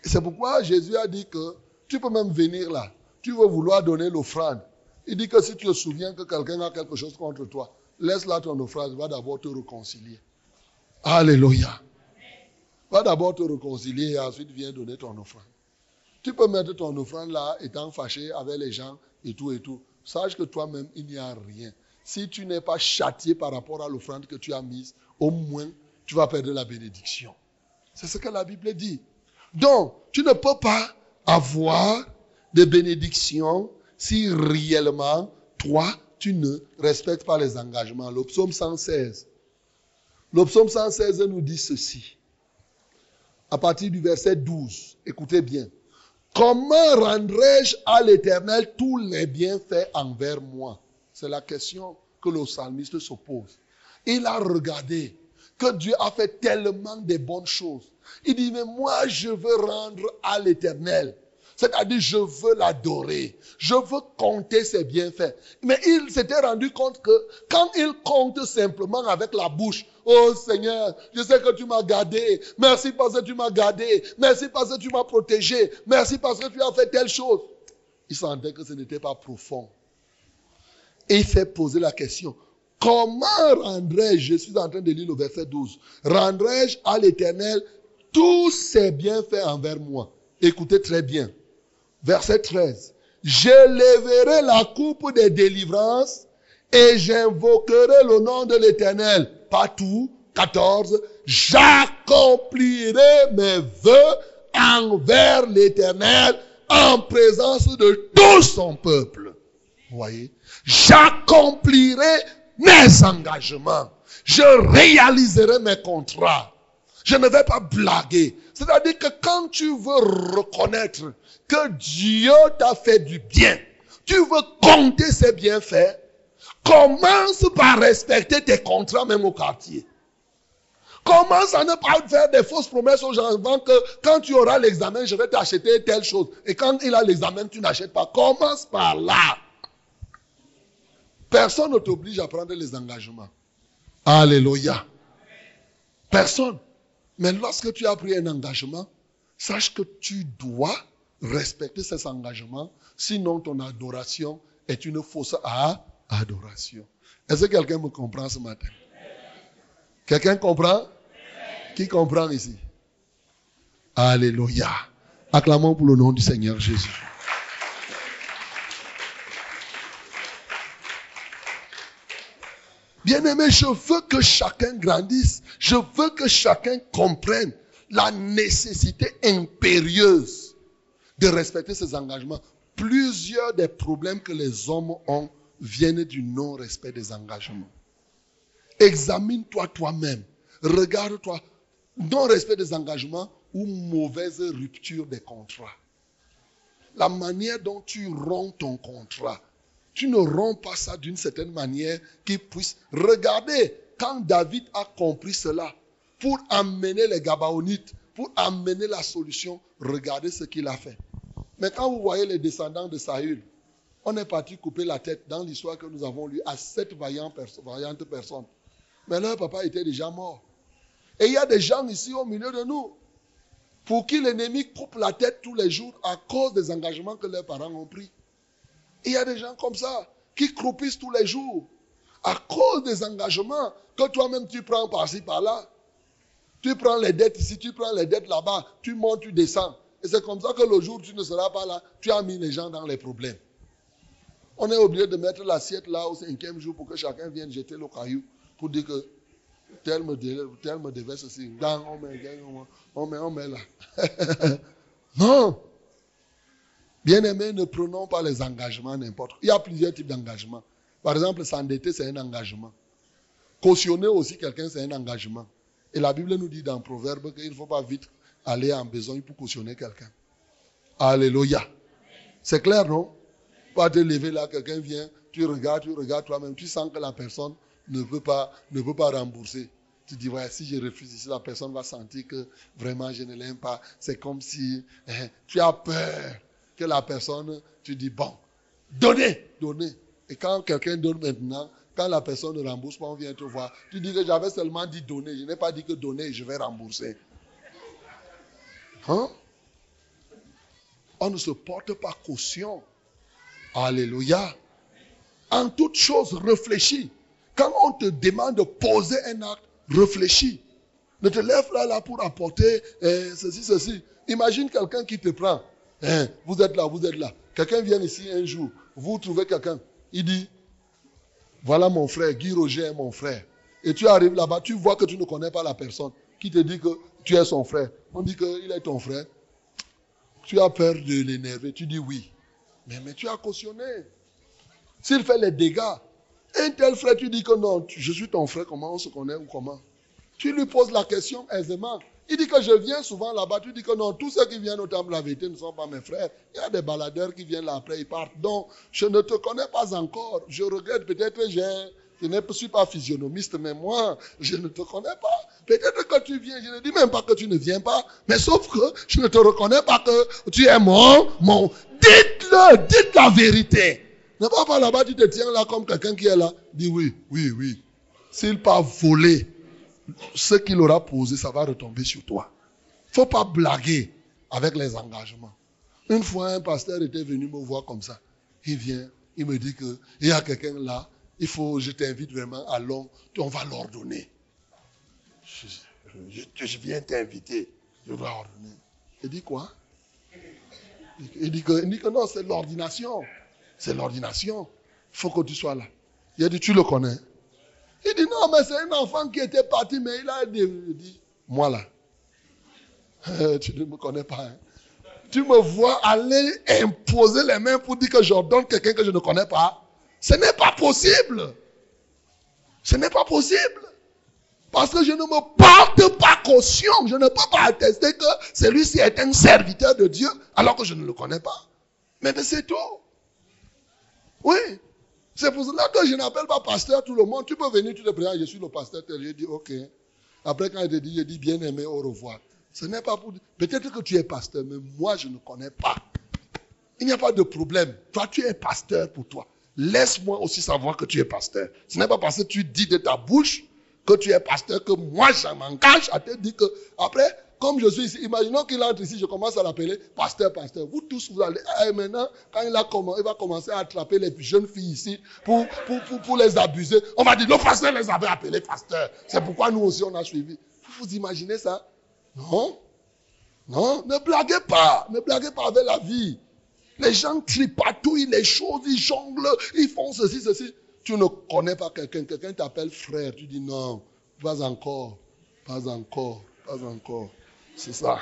[SPEAKER 1] C'est pourquoi Jésus a dit que tu peux même venir là tu veux vouloir donner l'offrande. Il dit que si tu te souviens que quelqu'un a quelque chose contre toi, laisse là ton offrande, va d'abord te réconcilier. Alléluia. Va d'abord te réconcilier et ensuite viens donner ton offrande. Tu peux mettre ton offrande là, étant fâché avec les gens et tout et tout. Sache que toi-même, il n'y a rien. Si tu n'es pas châtié par rapport à l'offrande que tu as mise, au moins, tu vas perdre la bénédiction. C'est ce que la Bible dit. Donc, tu ne peux pas avoir de bénédiction si réellement, toi, tu ne respectes pas les engagements. Le psaume 116. Le psaume 116 nous dit ceci. À partir du verset 12, écoutez bien. Comment rendrai-je à l'Éternel tous les bienfaits envers moi? C'est la question que le psalmiste se pose. Il a regardé que Dieu a fait tellement de bonnes choses. Il dit, mais moi, je veux rendre à l'Éternel c'est-à-dire, je veux l'adorer. Je veux compter ses bienfaits. Mais il s'était rendu compte que quand il compte simplement avec la bouche, Oh Seigneur, je sais que tu m'as gardé. Merci parce que tu m'as gardé. Merci parce que tu m'as protégé. Merci parce que tu as fait telle chose. Il sentait que ce n'était pas profond. Et il fait poser la question. Comment rendrai-je, je suis en train de lire le verset 12, rendrai-je à l'Éternel tous ses bienfaits envers moi? Écoutez très bien. Verset 13. Je lèverai la coupe des délivrances et j'invoquerai le nom de l'Éternel. Partout. 14. J'accomplirai mes vœux envers l'Éternel en présence de tout son peuple. Vous voyez? J'accomplirai mes engagements. Je réaliserai mes contrats. Je ne vais pas blaguer. C'est-à-dire que quand tu veux reconnaître que Dieu t'a fait du bien, tu veux compter ses bienfaits, commence par respecter tes contrats même au quartier. Commence à ne pas faire des fausses promesses aux gens que quand tu auras l'examen, je vais t'acheter telle chose. Et quand il a l'examen, tu n'achètes pas. Commence par là. Personne ne t'oblige à prendre les engagements. Alléluia. Personne. Mais lorsque tu as pris un engagement, sache que tu dois respecter ces engagements, sinon ton adoration est une fausse adoration. Est-ce que quelqu'un me comprend ce matin? Quelqu'un comprend? Qui comprend ici? Alléluia. Acclamons pour le nom du Seigneur Jésus. Bien-aimé, je veux que chacun grandisse. Je veux que chacun comprenne la nécessité impérieuse de respecter ses engagements. Plusieurs des problèmes que les hommes ont viennent du non-respect des engagements. Examine-toi toi-même. Regarde-toi. Non-respect des engagements ou mauvaise rupture des contrats. La manière dont tu romps ton contrat, tu ne romps pas ça d'une certaine manière qui puisse. Regarder quand David a compris cela, pour amener les Gabaonites, pour amener la solution, regardez ce qu'il a fait. Mais quand vous voyez les descendants de Saül, on est parti couper la tête dans l'histoire que nous avons lue à sept vaillantes personnes. Mais leur papa était déjà mort. Et il y a des gens ici au milieu de nous pour qui l'ennemi coupe la tête tous les jours à cause des engagements que leurs parents ont pris. Il y a des gens comme ça qui croupissent tous les jours à cause des engagements que toi-même tu prends par-ci, par-là. Tu prends les dettes ici, tu prends les dettes là-bas, tu montes, tu descends. Et c'est comme ça que le jour où tu ne seras pas là, tu as mis les gens dans les problèmes. On est obligé de mettre l'assiette là au cinquième jour pour que chacun vienne jeter le caillou pour dire que tel me, devait ceci. On met là. non. Bien-aimés, ne prenons pas les engagements n'importe. Il y a plusieurs types d'engagements. Par exemple, s'endetter, c'est un engagement. Cautionner aussi quelqu'un, c'est un engagement. Et la Bible nous dit dans Proverbe qu'il ne faut pas vite aller en besoin pour cautionner quelqu'un. Alléluia. C'est clair, non? Pas te lever là, quelqu'un vient, tu regardes, tu regardes toi-même, tu sens que la personne ne peut pas, ne peut pas rembourser. Tu dis, si je refuse ici, la personne va sentir que vraiment je ne l'aime pas. C'est comme si hein, tu as peur que la personne, tu dis, bon, donnez, donnez. Et quand quelqu'un donne maintenant, quand la personne ne rembourse pas, on vient te voir. Tu dis que j'avais seulement dit donner. Je n'ai pas dit que donner, je vais rembourser. Hein? On ne se porte pas caution. Alléluia. En toute chose, réfléchis. Quand on te demande de poser un acte, réfléchis. Ne te lève là, là pour apporter eh, ceci, ceci. Imagine quelqu'un qui te prend. Eh, vous êtes là, vous êtes là. Quelqu'un vient ici un jour. Vous trouvez quelqu'un. Il dit, voilà mon frère, Guy Roger est mon frère. Et tu arrives là-bas, tu vois que tu ne connais pas la personne qui te dit que tu es son frère. On dit qu'il est ton frère. Tu as peur de l'énerver. Tu dis oui. Mais, mais tu as cautionné. S'il fait les dégâts, un tel frère, tu dis que non, je suis ton frère, comment on se connaît ou comment? Tu lui poses la question aisément. Il dit que je viens souvent là-bas. Tu dis que non, tous ceux qui viennent au temple de la vérité ne sont pas mes frères. Il y a des baladeurs qui viennent là après, ils partent. Donc, je ne te connais pas encore. Je regrette, peut-être que je ne suis pas physionomiste, mais moi, je ne te connais pas. Peut-être que tu viens, je ne dis même pas que tu ne viens pas, mais sauf que je ne te reconnais pas que tu es mon, mon. Dites-le, dites la vérité. Ne va pas là-bas, tu te tiens là comme quelqu'un qui est là. Dis oui, oui, oui. S'il pas volé, ce qu'il aura posé, ça va retomber sur toi. faut pas blaguer avec les engagements. Une fois, un pasteur était venu me voir comme ça. Il vient, il me dit que il y a quelqu'un là, il faut, je t'invite vraiment, allons, on va l'ordonner. Je, viens t'inviter, je dois ordonner. Il dit quoi? Il dit, que, il dit que non, c'est l'ordination. C'est l'ordination. Il faut que tu sois là. Il a dit, tu le connais Il dit, non, mais c'est un enfant qui était parti, mais il a dit, moi là. Euh, tu ne me connais pas. Hein. Tu me vois aller imposer les mains pour dire que j'ordonne quelqu'un que je ne connais pas. Ce n'est pas possible. Ce n'est pas possible. Parce que je ne me porte pas caution. Je ne peux pas attester que celui-ci est un serviteur de Dieu alors que je ne le connais pas. Mais, mais c'est tout. Oui. C'est pour cela que je n'appelle pas pasteur tout le monde. Tu peux venir, tu te présentes, je suis le pasteur. Je dis, ok. Après, quand il te dit, je dis, bien aimé, au revoir. Ce n'est pas pour. Peut-être que tu es pasteur, mais moi, je ne connais pas. Il n'y a pas de problème. Toi, tu es pasteur pour toi. Laisse-moi aussi savoir que tu es pasteur. Ce n'est pas parce que tu dis de ta bouche que tu es pasteur que moi, je m'engage à te dire que, après, comme je suis ici, imaginons qu'il entre ici, je commence à l'appeler pasteur, pasteur. Vous tous, vous allez, eh, maintenant, quand il va commencer à attraper les jeunes filles ici pour, pour, pour, les abuser, on va dire, le pasteur les avait appelés pasteur. C'est pourquoi nous aussi, on a suivi. Vous vous imaginez ça? Non? Non, ne blaguez pas. Ne blaguez pas avec la vie. Les gens tripatouillent les choses, ils jonglent, ils font ceci, ceci. Tu ne connais pas quelqu'un, quelqu'un t'appelle frère, tu dis non, pas encore, pas encore, pas encore. C'est ça.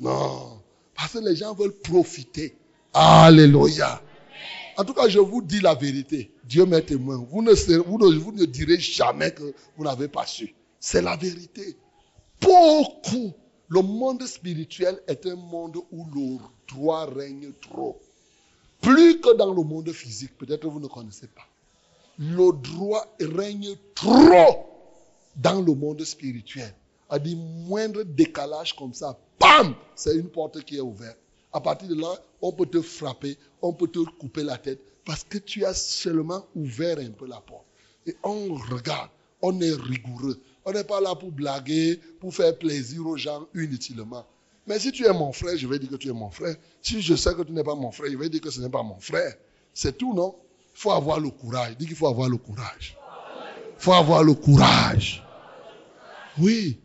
[SPEAKER 1] Non. Parce que les gens veulent profiter. Alléluia. En tout cas, je vous dis la vérité. Dieu m'est témoin. Vous ne, vous, ne, direz jamais que vous n'avez pas su. C'est la vérité. Beaucoup. Le monde spirituel est un monde où le droit règne trop. Plus que dans le monde physique. Peut-être que vous ne connaissez pas. Le droit règne trop dans le monde spirituel. À dit moindre décalage comme ça, bam, c'est une porte qui est ouverte. À partir de là, on peut te frapper, on peut te couper la tête parce que tu as seulement ouvert un peu la porte. Et on regarde, on est rigoureux. On n'est pas là pour blaguer, pour faire plaisir aux gens inutilement. Mais si tu es mon frère, je vais dire que tu es mon frère. Si je sais que tu n'es pas mon frère, je vais dire que ce n'est pas mon frère. C'est tout, non? Il faut avoir le courage. Dis qu'il faut avoir le courage. Il faut avoir le courage. Oui.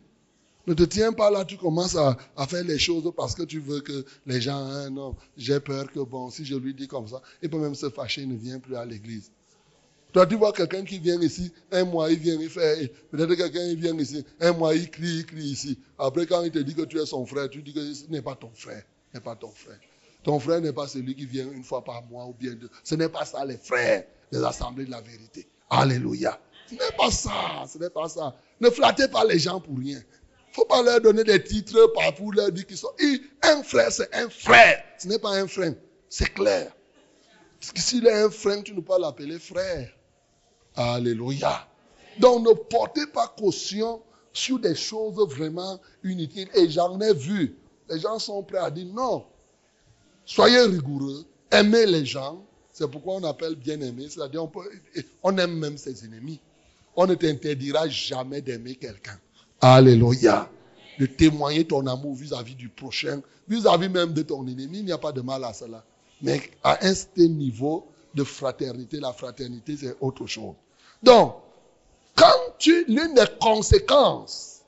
[SPEAKER 1] Ne te tiens pas là, tu commences à, faire les choses parce que tu veux que les gens, hein, non, j'ai peur que bon, si je lui dis comme ça, il peut même se fâcher, il ne vient plus à l'église. Toi, tu vois quelqu'un qui vient ici, un mois, il vient, il fait, peut-être quelqu'un, il vient ici, un mois, il crie, il crie ici. Après, quand il te dit que tu es son frère, tu dis que ce n'est pas ton frère, n'est pas ton frère. Ton frère n'est pas celui qui vient une fois par mois ou bien deux. Ce n'est pas ça, les frères des assemblées de la vérité. Alléluia. Ce n'est pas ça, ce n'est pas ça. Ne flattez pas les gens pour rien faut pas leur donner des titres pour leur dire qu'ils sont. Un frère, c'est un frère. Ce n'est pas un frère. C'est clair. Parce que s'il est un frère, tu ne peux pas l'appeler frère. Alléluia. Donc ne portez pas caution sur des choses vraiment inutiles. Et j'en ai vu. Les gens sont prêts à dire non. Soyez rigoureux. Aimez les gens. C'est pourquoi on appelle bien-aimé. C'est-à-dire on, on aime même ses ennemis. On ne t'interdira jamais d'aimer quelqu'un. Alléluia. De témoigner ton amour vis-à-vis du prochain, vis-à-vis même de ton ennemi, il n'y a pas de mal à cela. Mais à un certain niveau de fraternité, la fraternité, c'est autre chose. Donc, quand tu, l'une des conséquences,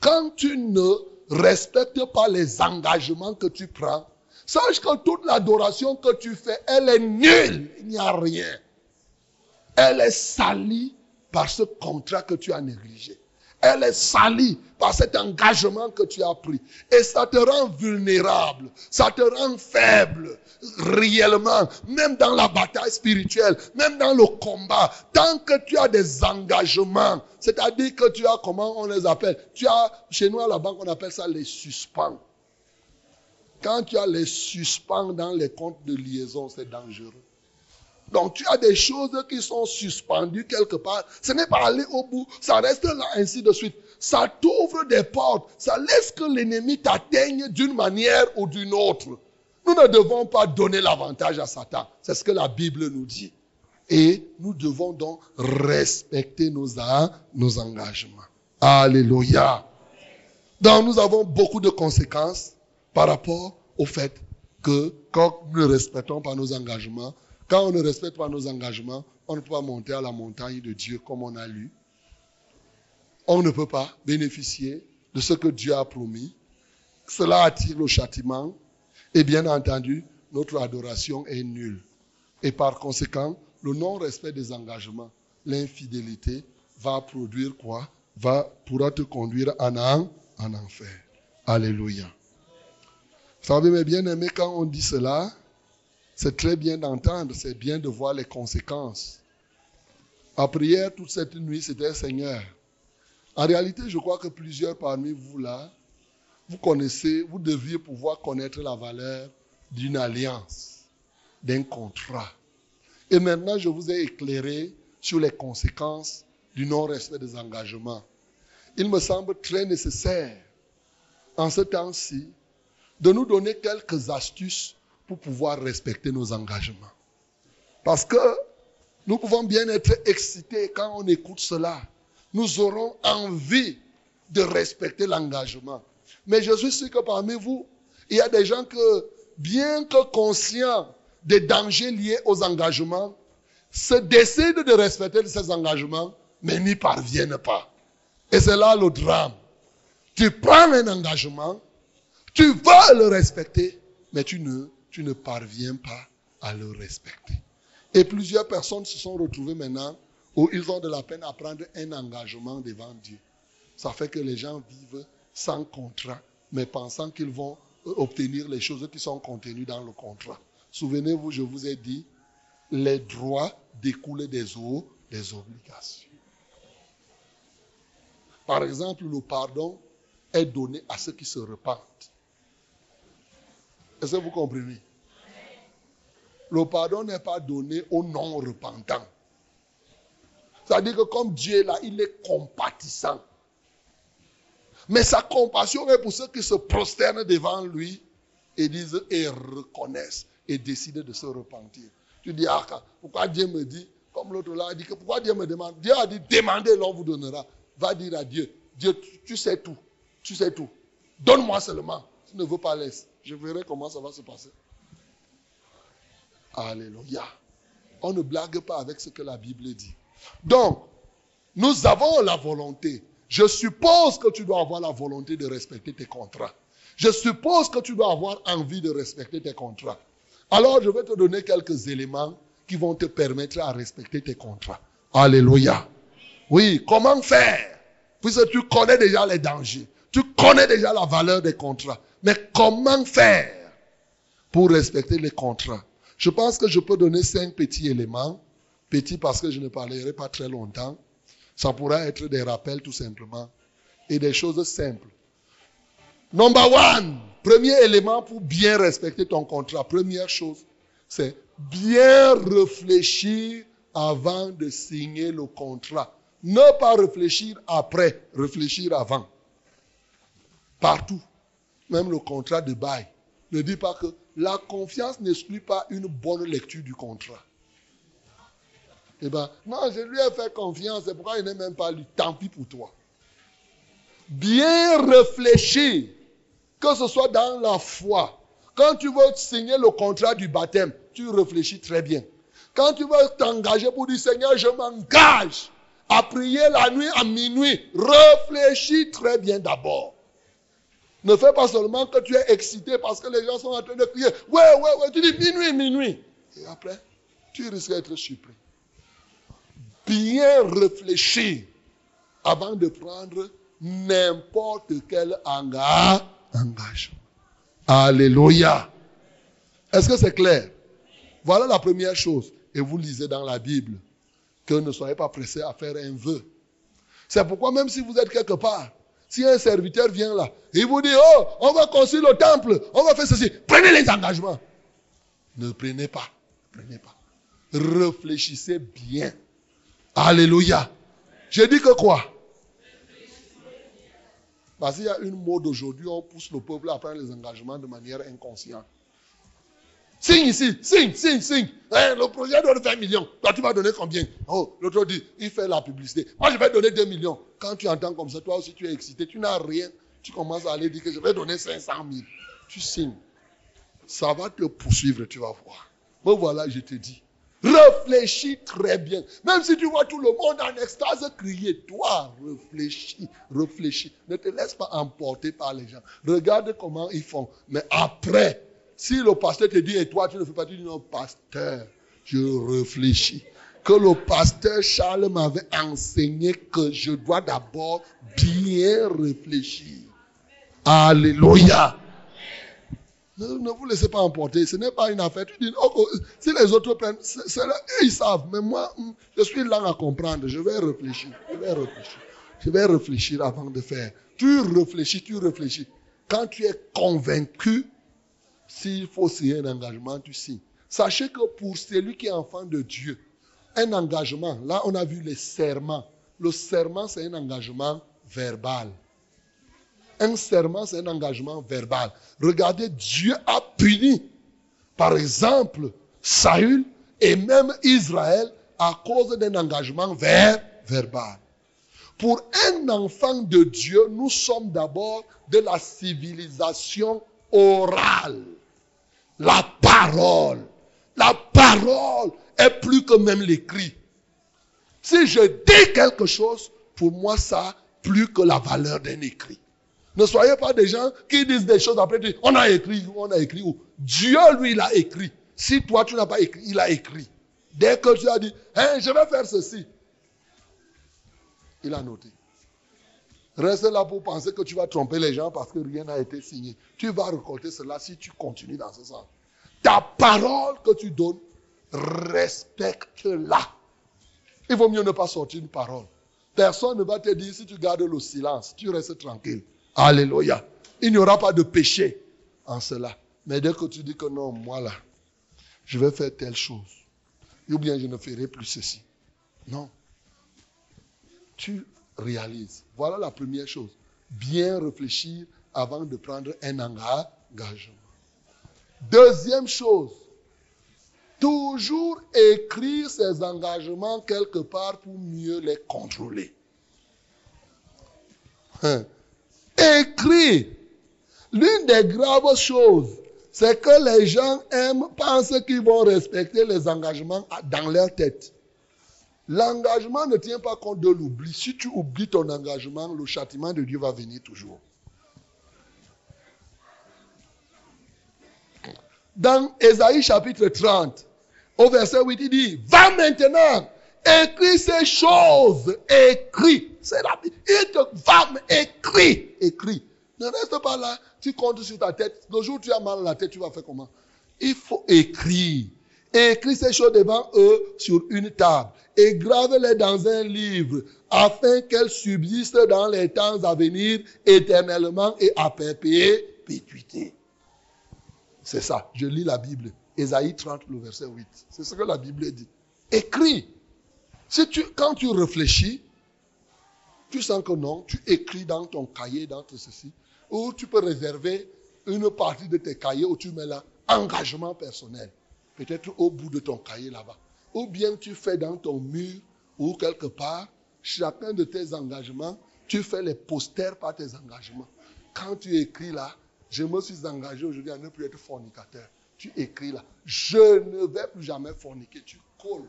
[SPEAKER 1] quand tu ne respectes pas les engagements que tu prends, sache que toute l'adoration que tu fais, elle est nulle. Il n'y a rien. Elle est salie par ce contrat que tu as négligé. Elle est salie par cet engagement que tu as pris. Et ça te rend vulnérable, ça te rend faible, réellement, même dans la bataille spirituelle, même dans le combat. Tant que tu as des engagements, c'est-à-dire que tu as, comment on les appelle? Tu as, chez nous à la banque, on appelle ça les suspens. Quand tu as les suspens dans les comptes de liaison, c'est dangereux. Donc tu as des choses qui sont suspendues quelque part. Ce n'est pas aller au bout, ça reste là ainsi de suite. Ça t'ouvre des portes, ça laisse que l'ennemi t'atteigne d'une manière ou d'une autre. Nous ne devons pas donner l'avantage à Satan. C'est ce que la Bible nous dit. Et nous devons donc respecter nos, nos engagements. Alléluia. Donc nous avons beaucoup de conséquences par rapport au fait que quand nous ne respectons pas nos engagements, quand on ne respecte pas nos engagements, on ne peut pas monter à la montagne de Dieu comme on a lu. On ne peut pas bénéficier de ce que Dieu a promis. Cela attire le châtiment. Et bien entendu, notre adoration est nulle. Et par conséquent, le non-respect des engagements, l'infidélité, va produire quoi? Va, Pourra te conduire en, en enfer. Alléluia. Vous savez, mes bien-aimés, quand on dit cela, c'est très bien d'entendre, c'est bien de voir les conséquences. Ma prière toute cette nuit, c'était Seigneur. En réalité, je crois que plusieurs parmi vous là, vous connaissez, vous deviez pouvoir connaître la valeur d'une alliance, d'un contrat. Et maintenant, je vous ai éclairé sur les conséquences du non-respect des engagements. Il me semble très nécessaire, en ce temps-ci, de nous donner quelques astuces pour pouvoir respecter nos engagements. Parce que nous pouvons bien être excités quand on écoute cela. Nous aurons envie de respecter l'engagement. Mais je suis sûr que parmi vous, il y a des gens que, bien que conscients des dangers liés aux engagements, se décident de respecter ces engagements, mais n'y parviennent pas. Et c'est là le drame. Tu prends un engagement, Tu veux le respecter, mais tu ne, tu ne parviens pas à le respecter. Et plusieurs personnes se sont retrouvées maintenant où ils ont de la peine à prendre un engagement devant Dieu. Ça fait que les gens vivent sans contrat, mais pensant qu'ils vont obtenir les choses qui sont contenues dans le contrat. Souvenez-vous, je vous ai dit, les droits découlent des eaux, des obligations. Par exemple, le pardon est donné à ceux qui se repentent. Est-ce que vous comprenez? Le pardon n'est pas donné aux non-repentants. C'est-à-dire que comme Dieu est là, il est compatissant. Mais sa compassion est pour ceux qui se prosternent devant lui et disent et reconnaissent et décident de se repentir. Tu dis, ah, pourquoi Dieu me dit, comme l'autre là a dit, pourquoi Dieu me demande? Dieu a dit, demandez, l'on vous donnera. Va dire à Dieu, Dieu, tu, sais tout. Tu sais tout. Donne-moi seulement. Tu ne veux pas laisser. Je verrai comment ça va se passer. Alléluia. On ne blague pas avec ce que la Bible dit. Donc, nous avons la volonté. Je suppose que tu dois avoir la volonté de respecter tes contrats. Je suppose que tu dois avoir envie de respecter tes contrats. Alors, je vais te donner quelques éléments qui vont te permettre à respecter tes contrats. Alléluia. Oui, comment faire? Puisque tu connais déjà les dangers. Tu connais déjà la valeur des contrats. Mais comment faire pour respecter les contrats? Je pense que je peux donner cinq petits éléments. Petits parce que je ne parlerai pas très longtemps. Ça pourra être des rappels tout simplement. Et des choses simples. Number one, premier élément pour bien respecter ton contrat. Première chose, c'est bien réfléchir avant de signer le contrat. Ne pas réfléchir après, réfléchir avant. Partout. Même le contrat de bail. Ne dis pas que la confiance n'exclut pas une bonne lecture du contrat. Eh bien, non, je lui ai fait confiance, c'est pourquoi il n'est même pas lu. Tant pis pour toi. Bien réfléchir, que ce soit dans la foi. Quand tu veux signer le contrat du baptême, tu réfléchis très bien. Quand tu veux t'engager pour dire Seigneur, je m'engage à prier la nuit à minuit, réfléchis très bien d'abord. Ne fais pas seulement que tu es excité parce que les gens sont en train de crier. Ouais, ouais, ouais. Tu dis minuit, minuit. Et après, tu risques d'être surpris bien réfléchir avant de prendre n'importe quel engagement. Alléluia. Est-ce que c'est clair? Voilà la première chose. Et vous lisez dans la Bible que ne soyez pas pressés à faire un vœu. C'est pourquoi même si vous êtes quelque part, si un serviteur vient là, il vous dit, oh, on va construire le temple, on va faire ceci, prenez les engagements. Ne prenez pas, prenez pas. Réfléchissez bien. Alléluia. J'ai dit que quoi? Parce qu'il y a une mode aujourd'hui, on pousse le peuple à prendre les engagements de manière inconsciente. Signe ici, signe, signe, signe. Eh, le projet doit faire un million. Toi, tu vas donner combien? Oh, l'autre dit, il fait la publicité. Moi, je vais donner 2 millions. Quand tu entends comme ça, toi aussi, tu es excité, tu n'as rien. Tu commences à aller dire que je vais donner 500 000. Tu signes. Ça va te poursuivre, tu vas voir. Mais voilà, je te dis. Réfléchis très bien. Même si tu vois tout le monde en extase crier, toi, réfléchis, réfléchis. Ne te laisse pas emporter par les gens. Regarde comment ils font. Mais après, si le pasteur te dit, et toi, tu ne fais pas, tu dis, non, pasteur, je réfléchis. Que le pasteur Charles m'avait enseigné que je dois d'abord bien réfléchir. Alléluia. Ne, vous laissez pas emporter. Ce n'est pas une affaire. Tu dis, oh, oh, si les autres prennent, ils savent. Mais moi, hmm, je suis là à comprendre. Je vais réfléchir. Je vais réfléchir. Je vais réfléchir avant de faire. Tu réfléchis, tu réfléchis. Quand tu es convaincu, s'il faut signer un engagement, tu signes. Sachez que pour celui qui est enfant de Dieu, un engagement, là on a vu les serments. Le serment, c'est un engagement verbal. Un serment, c'est un engagement verbal. Regardez, Dieu a puni, par exemple, Saül et même Israël à cause d'un engagement verbal. Pour un enfant de Dieu, nous sommes d'abord de la civilisation orale. La parole. La parole est plus que même l'écrit. Si je dis quelque chose, pour moi, ça plus que la valeur d'un écrit. Ne soyez pas des gens qui disent des choses après, on a écrit, on a écrit où? Dieu, lui, il a écrit. Si toi, tu n'as pas écrit, il a écrit. Dès que tu as dit, hein, je vais faire ceci, il a noté. Reste là pour penser que tu vas tromper les gens parce que rien n'a été signé. Tu vas récolter cela si tu continues dans ce sens. Ta parole que tu donnes, respecte-la. Il vaut mieux ne pas sortir une parole. Personne ne va te dire si tu gardes le silence, tu restes tranquille. Alléluia. Il n'y aura pas de péché en cela. Mais dès que tu dis que non, moi là, je vais faire telle chose, ou bien je ne ferai plus ceci. Non. Tu réalises. Voilà la première chose. Bien réfléchir avant de prendre un engagement. Deuxième chose, toujours écrire ses engagements quelque part pour mieux les contrôler. Hein? Écrire. L'une des graves choses, c'est que les gens aiment, pensent qu'ils vont respecter les engagements dans leur tête. L'engagement ne tient pas compte de l'oubli. Si tu oublies ton engagement, le châtiment de Dieu va venir toujours. Dans Ésaïe chapitre 30, au verset 8, il dit, va maintenant, écris ces choses, écris. C'est la Il te va, écris, écris. Ne reste pas là, tu comptes sur ta tête. Le jour où tu as mal à la tête, tu vas faire comment? Il faut écrire. Écris ces choses devant eux sur une table et grave-les dans un livre afin qu'elles subsistent dans les temps à venir éternellement et à perpétuité. C'est ça. Je lis la Bible. Ésaïe 30, le verset 8. C'est ce que la Bible dit. Écris. Si tu, quand tu réfléchis, tu sens que non, tu écris dans ton cahier, dans tout ceci, ou tu peux réserver une partie de tes cahiers où tu mets là engagement personnel. Peut-être au bout de ton cahier là-bas. Ou bien tu fais dans ton mur ou quelque part, chacun de tes engagements, tu fais les posters par tes engagements. Quand tu écris là, je me suis engagé aujourd'hui à ne plus être fornicateur. Tu écris là, je ne vais plus jamais forniquer. Tu colles.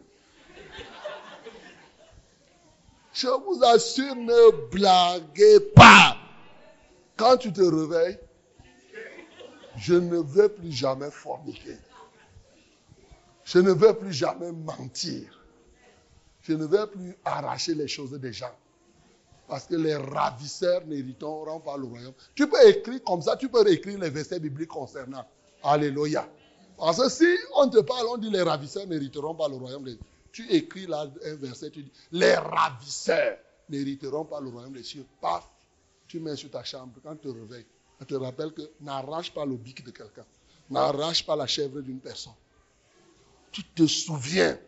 [SPEAKER 1] Je vous assure, ne blaguez pas. Quand tu te réveilles, je ne vais plus jamais forniquer. Je ne vais plus jamais mentir. Je ne vais plus arracher les choses des gens. Parce que les ravisseurs n'hériteront pas le royaume. Tu peux écrire comme ça, tu peux écrire les versets bibliques concernant. Alléluia. Parce que si on te parle, on dit les ravisseurs n'hériteront pas le royaume des cieux. Tu écris là un verset, tu dis les ravisseurs n'hériteront pas le royaume des cieux. Paf, tu mets sur ta chambre. Quand tu te réveilles, on te rappelle que n'arrache pas le bic de quelqu'un. N'arrache pas la chèvre d'une personne. Tu te souviens.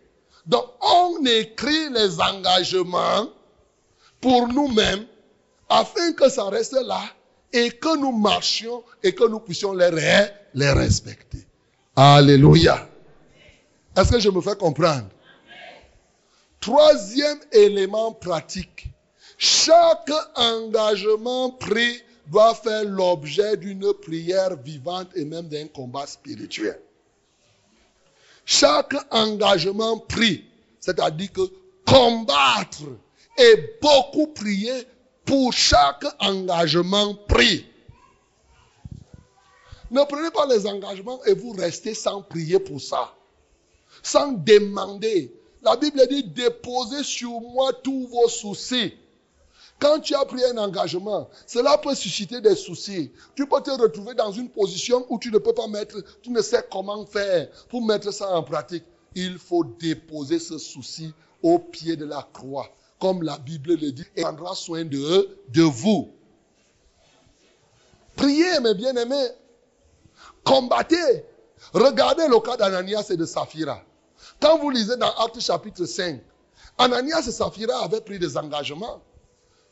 [SPEAKER 1] Donc, on écrit les engagements pour nous-mêmes afin que ça reste là et que nous marchions et que nous puissions les, les respecter. Alléluia. Est-ce que je me fais comprendre? Troisième élément pratique. Chaque engagement pris doit faire l'objet d'une prière vivante et même d'un combat spirituel. Chaque engagement pris, c'est-à-dire que combattre et beaucoup prier pour chaque engagement pris. Ne prenez pas les engagements et vous restez sans prier pour ça. Sans demander. La Bible dit déposez sur moi tous vos soucis. Quand tu as pris un engagement, cela peut susciter des soucis. Tu peux te retrouver dans une position où tu ne peux pas mettre, tu ne sais comment faire pour mettre ça en pratique. Il faut déposer ce souci au pied de la croix, comme la Bible le dit, et prendra soin de, de vous. Priez, mes bien-aimés. Combattez. Regardez le cas d'Ananias et de Saphira. Quand vous lisez dans Actes chapitre 5, Ananias et Saphira avaient pris des engagements.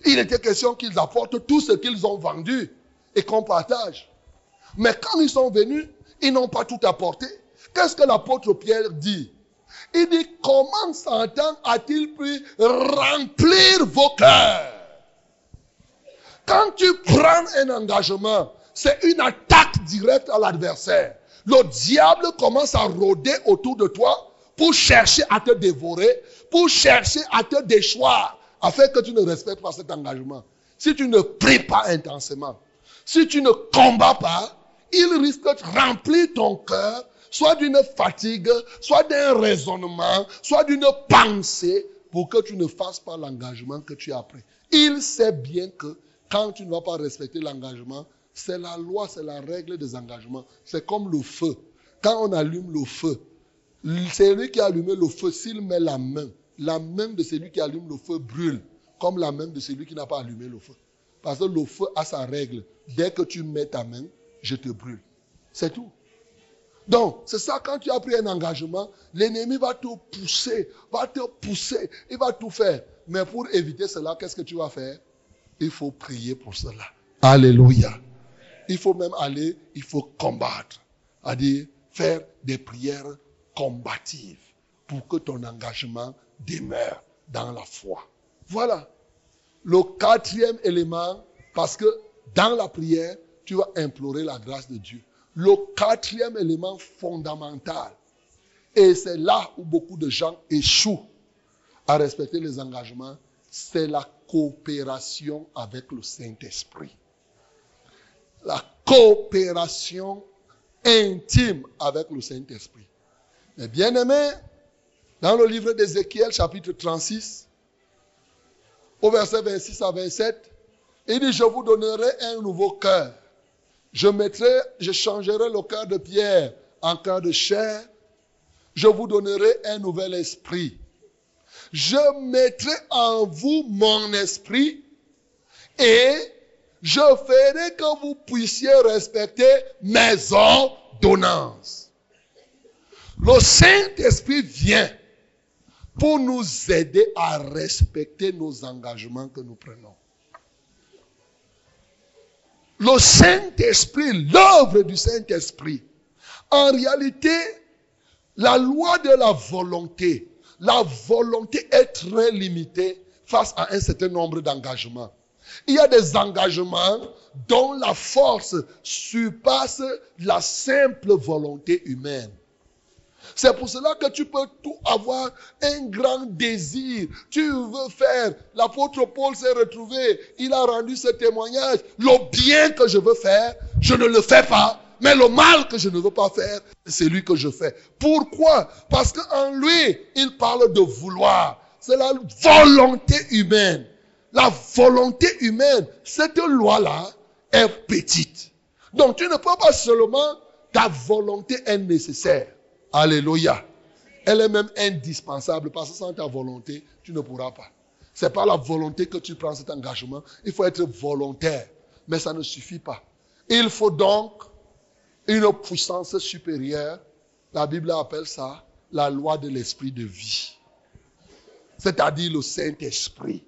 [SPEAKER 1] Il était question qu'ils apportent tout ce qu'ils ont vendu et qu'on partage. Mais quand ils sont venus, ils n'ont pas tout apporté. Qu'est-ce que l'apôtre Pierre dit? Il dit, comment Satan a-t-il pu remplir vos cœurs? Quand tu prends un engagement, c'est une attaque directe à l'adversaire. Le diable commence à rôder autour de toi pour chercher à te dévorer, pour chercher à te déchoir afin que tu ne respectes pas cet engagement. Si tu ne pries pas intensément, si tu ne combats pas, il risque de remplir ton cœur soit d'une fatigue, soit d'un raisonnement, soit d'une pensée pour que tu ne fasses pas l'engagement que tu as pris. Il sait bien que quand tu ne vas pas respecter l'engagement, c'est la loi, c'est la règle des engagements. C'est comme le feu. Quand on allume le feu, c'est lui qui a allumé le feu, s'il met la main, la main de celui qui allume le feu brûle, comme la main de celui qui n'a pas allumé le feu. Parce que le feu a sa règle. Dès que tu mets ta main, je te brûle. C'est tout. Donc, c'est ça, quand tu as pris un engagement, l'ennemi va te pousser, va te pousser, il va tout faire. Mais pour éviter cela, qu'est-ce que tu vas faire? Il faut prier pour cela. Alléluia. Il faut même aller, il faut combattre. C'est-à-dire faire des prières combatives pour que ton engagement demeure dans la foi. Voilà. Le quatrième élément, parce que dans la prière, tu vas implorer la grâce de Dieu. Le quatrième élément fondamental, et c'est là où beaucoup de gens échouent à respecter les engagements, c'est la coopération avec le Saint-Esprit. La coopération intime avec le Saint-Esprit. Mais bien aimé, dans le livre d'Ézéchiel, chapitre 36, au verset 26 à 27, il dit, je vous donnerai un nouveau cœur. Je mettrai, je changerai le cœur de pierre en cœur de chair. Je vous donnerai un nouvel esprit. Je mettrai en vous mon esprit et je ferai que vous puissiez respecter mes ordonnances. Le Saint-Esprit vient pour nous aider à respecter nos engagements que nous prenons. Le Saint-Esprit, l'œuvre du Saint-Esprit. En réalité, la loi de la volonté, la volonté est très limitée face à un certain nombre d'engagements. Il y a des engagements dont la force surpasse la simple volonté humaine. C'est pour cela que tu peux tout avoir un grand désir. Tu veux faire. L'apôtre Paul s'est retrouvé. Il a rendu ce témoignage. Le bien que je veux faire, je ne le fais pas. Mais le mal que je ne veux pas faire, c'est lui que je fais. Pourquoi? Parce qu'en lui, il parle de vouloir. C'est la volonté humaine. La volonté humaine, cette loi-là est petite. Donc tu ne peux pas seulement, ta volonté est nécessaire. Alléluia. Elle est même indispensable parce que sans ta volonté, tu ne pourras pas. C'est pas la volonté que tu prends cet engagement. Il faut être volontaire. Mais ça ne suffit pas. Il faut donc une puissance supérieure. La Bible appelle ça la loi de l'esprit de vie. C'est-à-dire le Saint-Esprit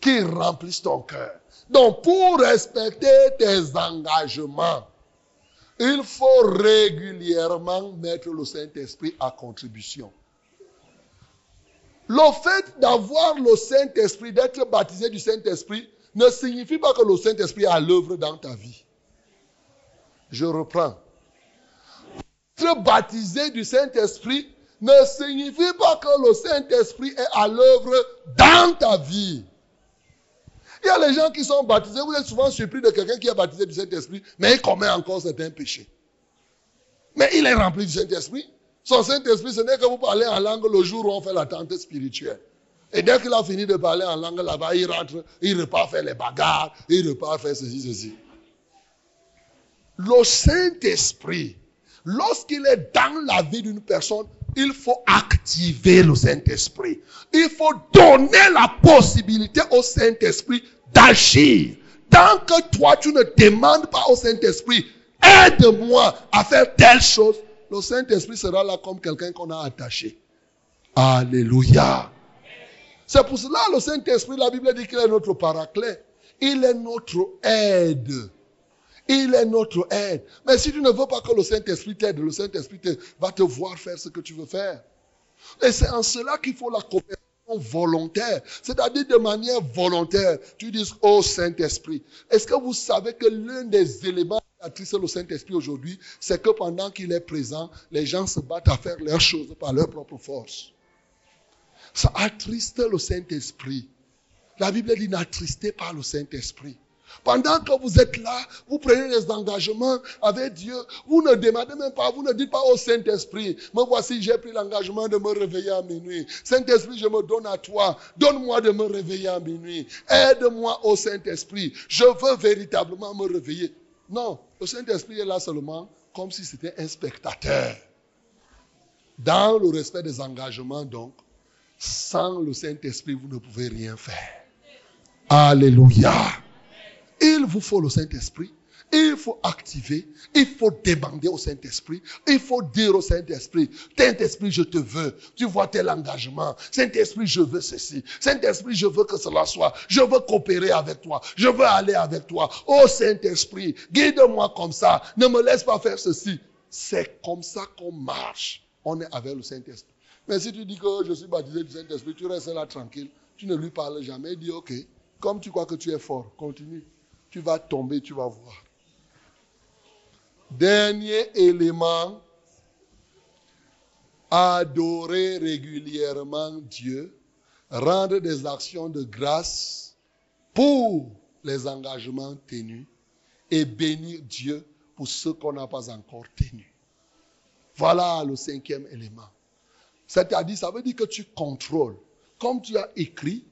[SPEAKER 1] qui remplisse ton cœur. Donc pour respecter tes engagements, il faut régulièrement mettre le Saint-Esprit à contribution. Le fait d'avoir le Saint-Esprit, d'être baptisé du Saint-Esprit, ne signifie pas que le Saint-Esprit à l'œuvre dans ta vie. Je reprends. Être baptisé du Saint-Esprit ne signifie pas que le Saint-Esprit est à l'œuvre dans ta vie. Il y a les gens qui sont baptisés, vous êtes souvent surpris de quelqu'un qui est baptisé du Saint-Esprit, mais il commet encore certains péchés. Mais il est rempli du Saint-Esprit. Son Saint-Esprit, ce n'est que vous parlez en langue le jour où on fait la tente spirituelle. Et dès qu'il a fini de parler en langue là-bas, il rentre, il repart faire les bagarres, il repart faire ceci, ceci. Le Saint-Esprit, lorsqu'il est dans la vie d'une personne, il faut activer le Saint-Esprit. Il faut donner la possibilité au Saint-Esprit d'agir. Tant que toi, tu ne demandes pas au Saint-Esprit, aide-moi à faire telle chose, le Saint-Esprit sera là comme quelqu'un qu'on a attaché. Alléluia. C'est pour cela le Saint-Esprit, la Bible dit qu'il est notre paraclet. Il est notre aide. Il est notre aide. Mais si tu ne veux pas que le Saint-Esprit t'aide, le Saint-Esprit va te voir faire ce que tu veux faire. Et c'est en cela qu'il faut la coopération volontaire. C'est-à-dire de manière volontaire. Tu dis, oh Saint-Esprit. Est-ce que vous savez que l'un des éléments qui attriste le Saint-Esprit aujourd'hui, c'est que pendant qu'il est présent, les gens se battent à faire leurs choses par leur propre force. Ça attriste le Saint-Esprit. La Bible dit n'attristez pas le Saint-Esprit. Pendant que vous êtes là, vous prenez des engagements avec Dieu. Vous ne demandez même pas, vous ne dites pas au Saint-Esprit, me voici, j'ai pris l'engagement de me réveiller à minuit. Saint-Esprit, je me donne à toi. Donne-moi de me réveiller à minuit. Aide-moi au Saint-Esprit. Je veux véritablement me réveiller. Non, le Saint-Esprit est là seulement comme si c'était un spectateur. Dans le respect des engagements, donc, sans le Saint-Esprit, vous ne pouvez rien faire. Alléluia. Il vous faut le Saint-Esprit. Il faut activer, il faut demander au Saint-Esprit, il faut dire au Saint-Esprit, Saint-Esprit, je te veux, tu vois tel engagement, Saint-Esprit, je veux ceci, Saint-Esprit, je veux que cela soit, je veux coopérer avec toi, je veux aller avec toi, oh Saint-Esprit, guide-moi comme ça, ne me laisse pas faire ceci. C'est comme ça qu'on marche, on est avec le Saint-Esprit. Mais si tu dis que je suis baptisé du Saint-Esprit, tu restes là tranquille, tu ne lui parles jamais, dit ok, comme tu crois que tu es fort, continue tu vas tomber, tu vas voir. Dernier élément, adorer régulièrement Dieu, rendre des actions de grâce pour les engagements tenus et bénir Dieu pour ce qu'on n'a pas encore tenu. Voilà le cinquième élément. C'est-à-dire, ça veut dire que tu contrôles. Comme tu as écrit,